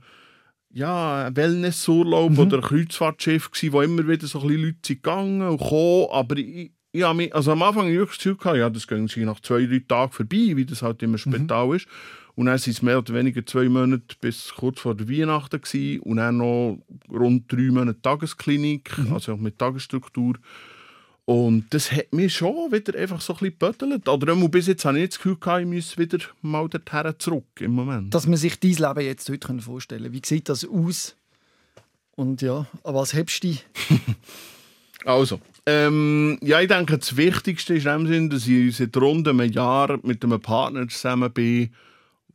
ja, Wellnessurlaub mhm. oder ein Kreuzfahrtschiff gewesen, wo immer wieder so ein bisschen Leute sind gegangen und gekommen. Aber ich, mich, also am Anfang habe ich das Gefühl ja, das sie nach zwei, drei Tagen vorbei, wie das halt immer mhm. Spital mhm. ist. Und dann waren es mehr oder weniger zwei Monate bis kurz vor der Weihnachten gewesen. und dann noch rund drei Monate Tagesklinik, mhm. also mit Tagesstruktur. Und das hat mich schon wieder einfach so ein bisschen geböttelt. Oder bis jetzt habe ich das Gefühl, ich muss wieder mal dorthin zurück im Moment. Dass man sich dein Leben jetzt heute vorstellen kann. Wie sieht das aus? Und ja, an was hebst du dich? also, ähm, ja, ich denke, das Wichtigste ist in dem Sinn, dass ich seit rund einem Jahr mit einem Partner zusammen bin,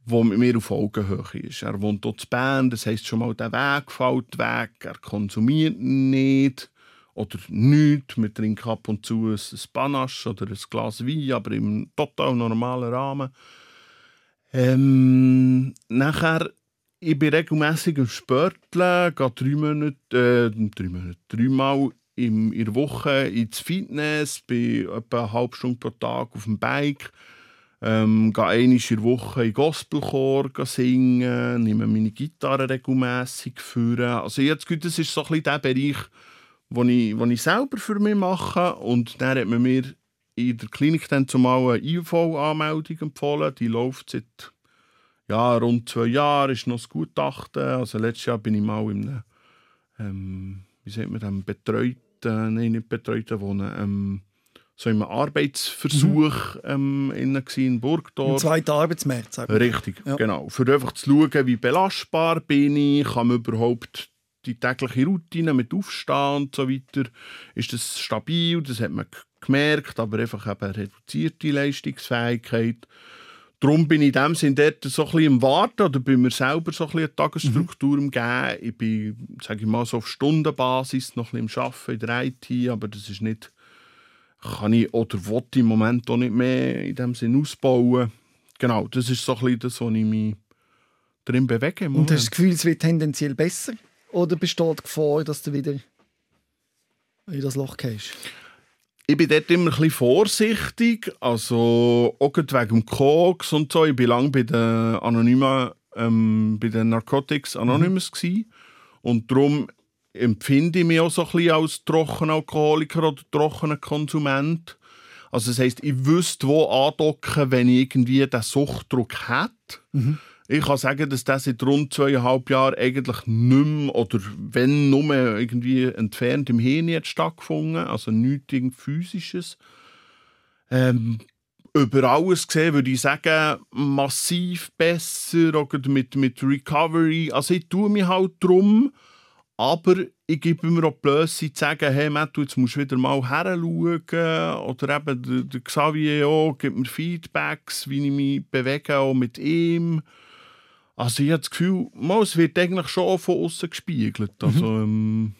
der mit mir auf Augenhöhe ist. Er wohnt dort in Bern, das heisst schon mal, der Weg fällt weg, er konsumiert nicht oder nichts. Wir trinken ab und zu ein Panache oder ein Glas Wein, aber im total normalen Rahmen. Ähm, nachher, ich bin regelmässig am Sporteln, gehe drei Monate, äh, drei Monate, dreimal in der Woche ins Fitness, bin etwa eine halbe Stunde pro Tag auf dem Bike Ähm, gehe einmal in der Woche in Gospelchor singen, nehme meine Gitarre regelmässig führen. Also jetzt gut, das ist so ein bisschen der Bereich, den ich, den ich selber für mich mache. Und dann hat man mir in der Klinik dann zumal eine IV-Anmeldung empfohlen. Die läuft seit ja, rund zwei Jahren, ist noch das Gutachten. Also letztes Jahr bin ich mal in einem, ähm, wie sagt man, einem betreuten, nein, nicht betreuten Wohnen, ähm, so einem Arbeitsversuch mhm. ähm, in Burgdorf. Im zweiten man. Richtig, ja. genau. Für einfach zu schauen, wie belastbar bin ich, kann man überhaupt die tägliche Routine mit Aufstehen und so weiter, ist das stabil, das hat man gemerkt, aber einfach eben reduzierte Leistungsfähigkeit. Darum bin ich in dem Sinne dort so ein bisschen im Warten oder bei mir selber so ein bisschen eine Tagesstruktur mhm. Geben. Ich bin, sage ich mal, so auf Stundenbasis noch ein bisschen im Arbeiten in der IT, aber das ist nicht kann ich oder will im Moment auch nicht mehr in dem Sinne ausbauen. Genau, das ist so ein bisschen das, was ich mich drin bewege. Und hast du das Gefühl, es wird tendenziell besser? Oder besteht die Gefahr, dass du wieder in das Loch gehst? Ich bin dort immer ein bisschen vorsichtig, also auch wegen dem Koks und so. Ich war lange bei den Anonymen, ähm, bei den Narcotics Anonymous mhm. und darum empfinde ich mich auch so ein bisschen als trockener Alkoholiker oder trockener Konsument. Also das heisst, ich wüsste, wo andocken, wenn ich irgendwie den Suchtdruck hätte. Mhm. Ich kann sagen, dass das seit rund zweieinhalb Jahren eigentlich nicht mehr, oder wenn nur irgendwie entfernt im Hirn jetzt stattgefunden, also nichts Physisches. Ähm, über alles gesehen würde ich sagen, massiv besser, auch mit, mit Recovery. Also ich tue mich halt darum, aber ich gebe mir auch Blöße zu sagen, hey Matt, jetzt musst du wieder mal heranschauen. Oder eben der, der Xavier auch, gibt mir Feedbacks, wie ich mich bewege, auch mit ihm. Also ich habe das Gefühl, es wird eigentlich schon von außen gespiegelt. Also, mhm. ähm,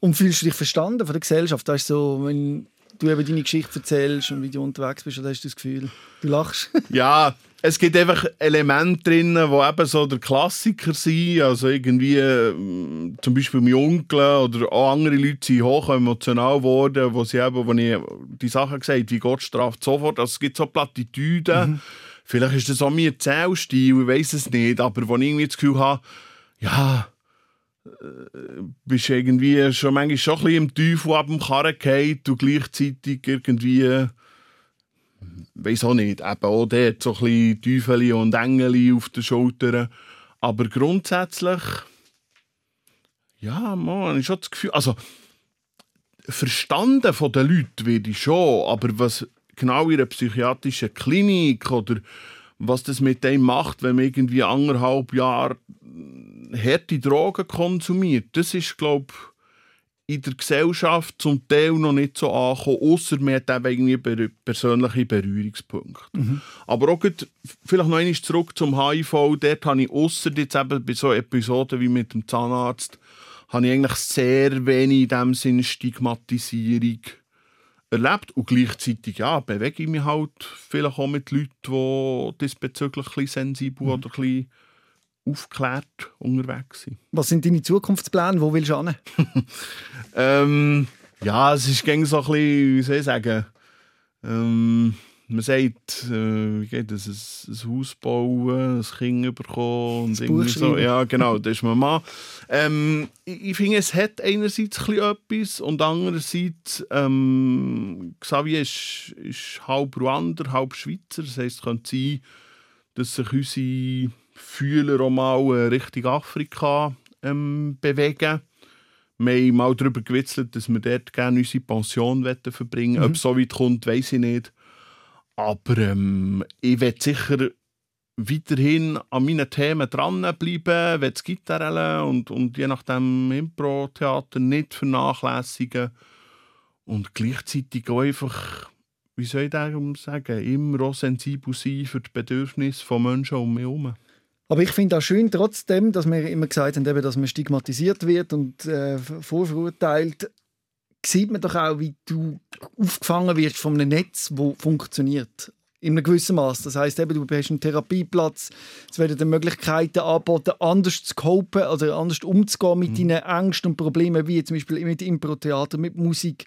und fühlst du dich verstanden von der Gesellschaft? Das ist so, wenn du eben deine Geschichte erzählst und wie du unterwegs bist, dann hast du das Gefühl, du lachst. ja, es gibt einfach Elemente drin, die eben so der Klassiker sind. Also irgendwie ähm, zum Beispiel mein Onkel oder auch andere Leute sind hoch emotional geworden, wo sie eben, wo ich die Sachen gesagt habe, wie Gott straft sofort. Also es gibt so Plattitüden. Mhm. Vielleicht ist das auch mein Erzählstil, ich weiß es nicht. Aber wo ich irgendwie das Gefühl habe, ja, äh, bist irgendwie schon manchmal schon ein bisschen im Teufel ab dem Karren gefallen und gleichzeitig irgendwie weiß auch nicht, eben auch dort so ein bisschen Teufel und Engel auf den Schultern. Aber grundsätzlich, ja, man, ich habe das Gefühl, also verstanden von den Leuten werde ich schon, aber was genau in einer psychiatrischen Klinik oder was das mit dem macht, wenn man irgendwie anderthalb Jahre harte Drogen konsumiert, das ist, glaube ich, in der Gesellschaft zum Teil noch nicht so angekommen, außer man hat eben irgendwie persönliche Berührungspunkte. Mhm. Aber auch gut, vielleicht noch einmal zurück zum HIV, dort habe ich außer jetzt eben bei so Episoden wie mit dem Zahnarzt, habe ich eigentlich sehr wenig in dem Sinne Stigmatisierung erlebt und gleichzeitig ja, bewege ich mich halt vielleicht auch mit Leuten, die diesbezüglich ein bisschen sensibel mhm. oder ein bisschen aufgeklärt unterwegs sind. Was sind deine Zukunftspläne? Wo willst du hin? ähm, ja, es ist gängig so ein bisschen, wie soll ich sagen, ähm, man sagt, äh, wie geht das, ein, ein Haus bauen, ein Kind bekommen und irgendwie so. Ja, genau, das ist mein Mann. Ähm, ich, ich finde, es hat einerseits ein etwas und andererseits, ähm, Xavier ist, ist halb Ruander, halb Schweizer. Das heisst, es könnte sein, dass sich unsere Fühler auch mal äh, Richtung Afrika ähm, bewegen. Wir haben mal darüber gewitzelt, dass wir dort gerne unsere Pension verbringen mhm. Ob es so weit kommt, weiß ich nicht. Aber ähm, ich werde sicher weiterhin an meinen Themen dranbleiben, werde das Gitarre und, und je nachdem Impro-Theater nicht vernachlässigen. Und gleichzeitig auch einfach, wie soll ich das sagen, immer auch sensibel sein für die Bedürfnisse von Menschen um mich herum. Aber ich finde auch schön, trotzdem, dass wir immer gesagt haben, dass man stigmatisiert wird und äh, vorverurteilt, sieht man doch auch, wie du aufgefangen wirst von einem Netz, das funktioniert. In einem gewissen Maß. Das heißt, du hast einen Therapieplatz, es werden dir Möglichkeiten angeboten, anders zu copen, also anders umzugehen mit mhm. deinen Ängsten und Problemen, wie zum Beispiel mit Impro-Theater, mit Musik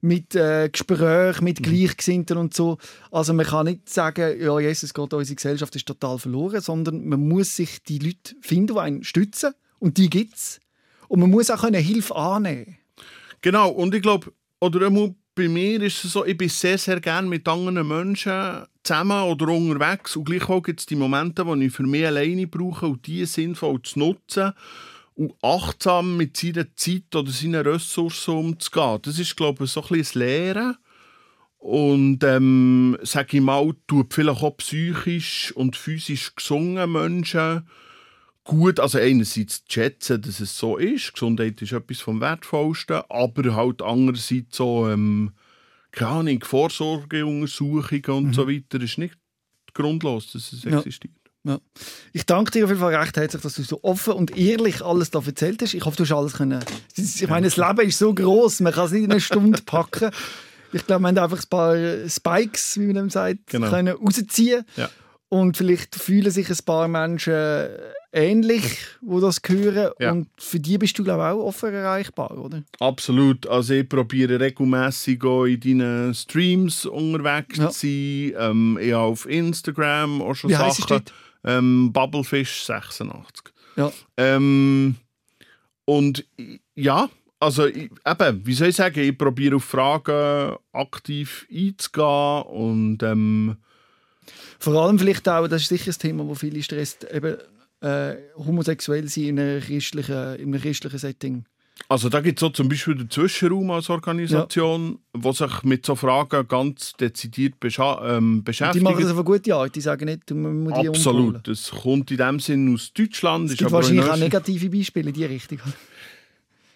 mit äh, Gesprächen, mit mhm. Gleichgesinnten und so. Also man kann nicht sagen, ja, Jesus Gott, unsere Gesellschaft ist total verloren, sondern man muss sich die Leute finden, die einen stützen und die gibt es. Und man muss auch eine Hilfe annehmen. Genau, und ich glaube, oder bei mir ist es so, ich bin sehr, sehr gerne mit anderen Menschen zusammen oder unterwegs und gleichwohl gibt es die Momente, wo ich für mich alleine brauche und die sinnvoll zu nutzen achtsam mit seiner Zeit oder seinen Ressourcen umzugehen. Das ist, glaube ich, so ein bisschen das Lehren. Und ähm, sage ich mal, tut vielleicht auch psychisch und physisch gesungen Menschen gut, also einerseits zu schätzen, dass es so ist, Gesundheit ist etwas vom Wertvollsten, aber halt andererseits so, ähm, keine Ahnung, Vorsorgeuntersuchungen und mhm. so weiter ist nicht grundlos, dass es existiert. Ja. Ich danke dir auf jeden Fall recht herzlich, dass du so offen und ehrlich alles da erzählt hast. Ich hoffe, du hast alles können. Ich meine, das Leben ist so groß, man kann es nicht in einer Stunde packen. Ich glaube, wir haben einfach ein paar Spikes, wie man dem sagt, genau. können rausziehen. Ja. Und vielleicht fühlen sich ein paar Menschen ähnlich, wo das hören. Ja. Und für die bist du, glaube ich, auch offen erreichbar, oder? Absolut. Also ich probiere regelmäßig in deinen Streams unterwegs ja. zu sein. Ähm, ich habe auf Instagram auch schon Wie Sachen. Ähm, Bubblefish86. Ja. Ähm, und ja, also ich, eben, wie soll ich sagen, ich probiere auf Fragen aktiv einzugehen und ähm, vor allem vielleicht auch, das ist sicher ein Thema, das viele stresst, eben äh, homosexuell sein in einem christlichen, in einem christlichen Setting. Also da gibt es so zum Beispiel den Zwischenraum als Organisation, ja. wo sich mit so Fragen ganz dezidiert ähm, beschäftigt. Die machen das auf eine gute Art, die sagen nicht, man muss die Absolut, das kommt in dem Sinn aus Deutschland. Es gibt wahrscheinlich auch negative Beispiele in die Richtung.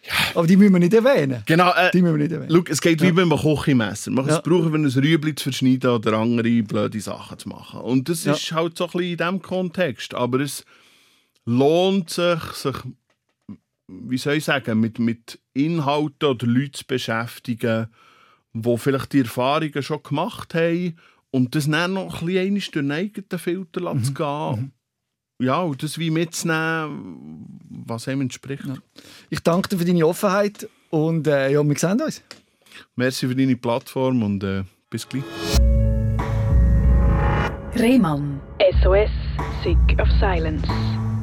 Ja. Aber die müssen wir nicht erwähnen. Genau. Äh, die müssen wir nicht erwähnen. Look, es geht ja. wie beim Kochmesser. Man ja. es brauchen, wenn ein Rüebli zu verschneiden oder andere blöde Sachen zu machen. Und das ja. ist halt so ein bisschen in diesem Kontext. Aber es lohnt sich, sich wie soll ich sagen, mit, mit Inhalten oder Leuten zu beschäftigen, die vielleicht die Erfahrungen schon gemacht haben und das dann noch ein bisschen durch den eigenen Filter mhm. zu gehen. Mhm ja, und das wie mitzunehmen, was ihm entspricht. Ja. Ich danke dir für deine Offenheit und äh, ja, wir sehen uns. Merci für deine Plattform und äh, bis gleich. Rehmann. SOS, Sick of Silence.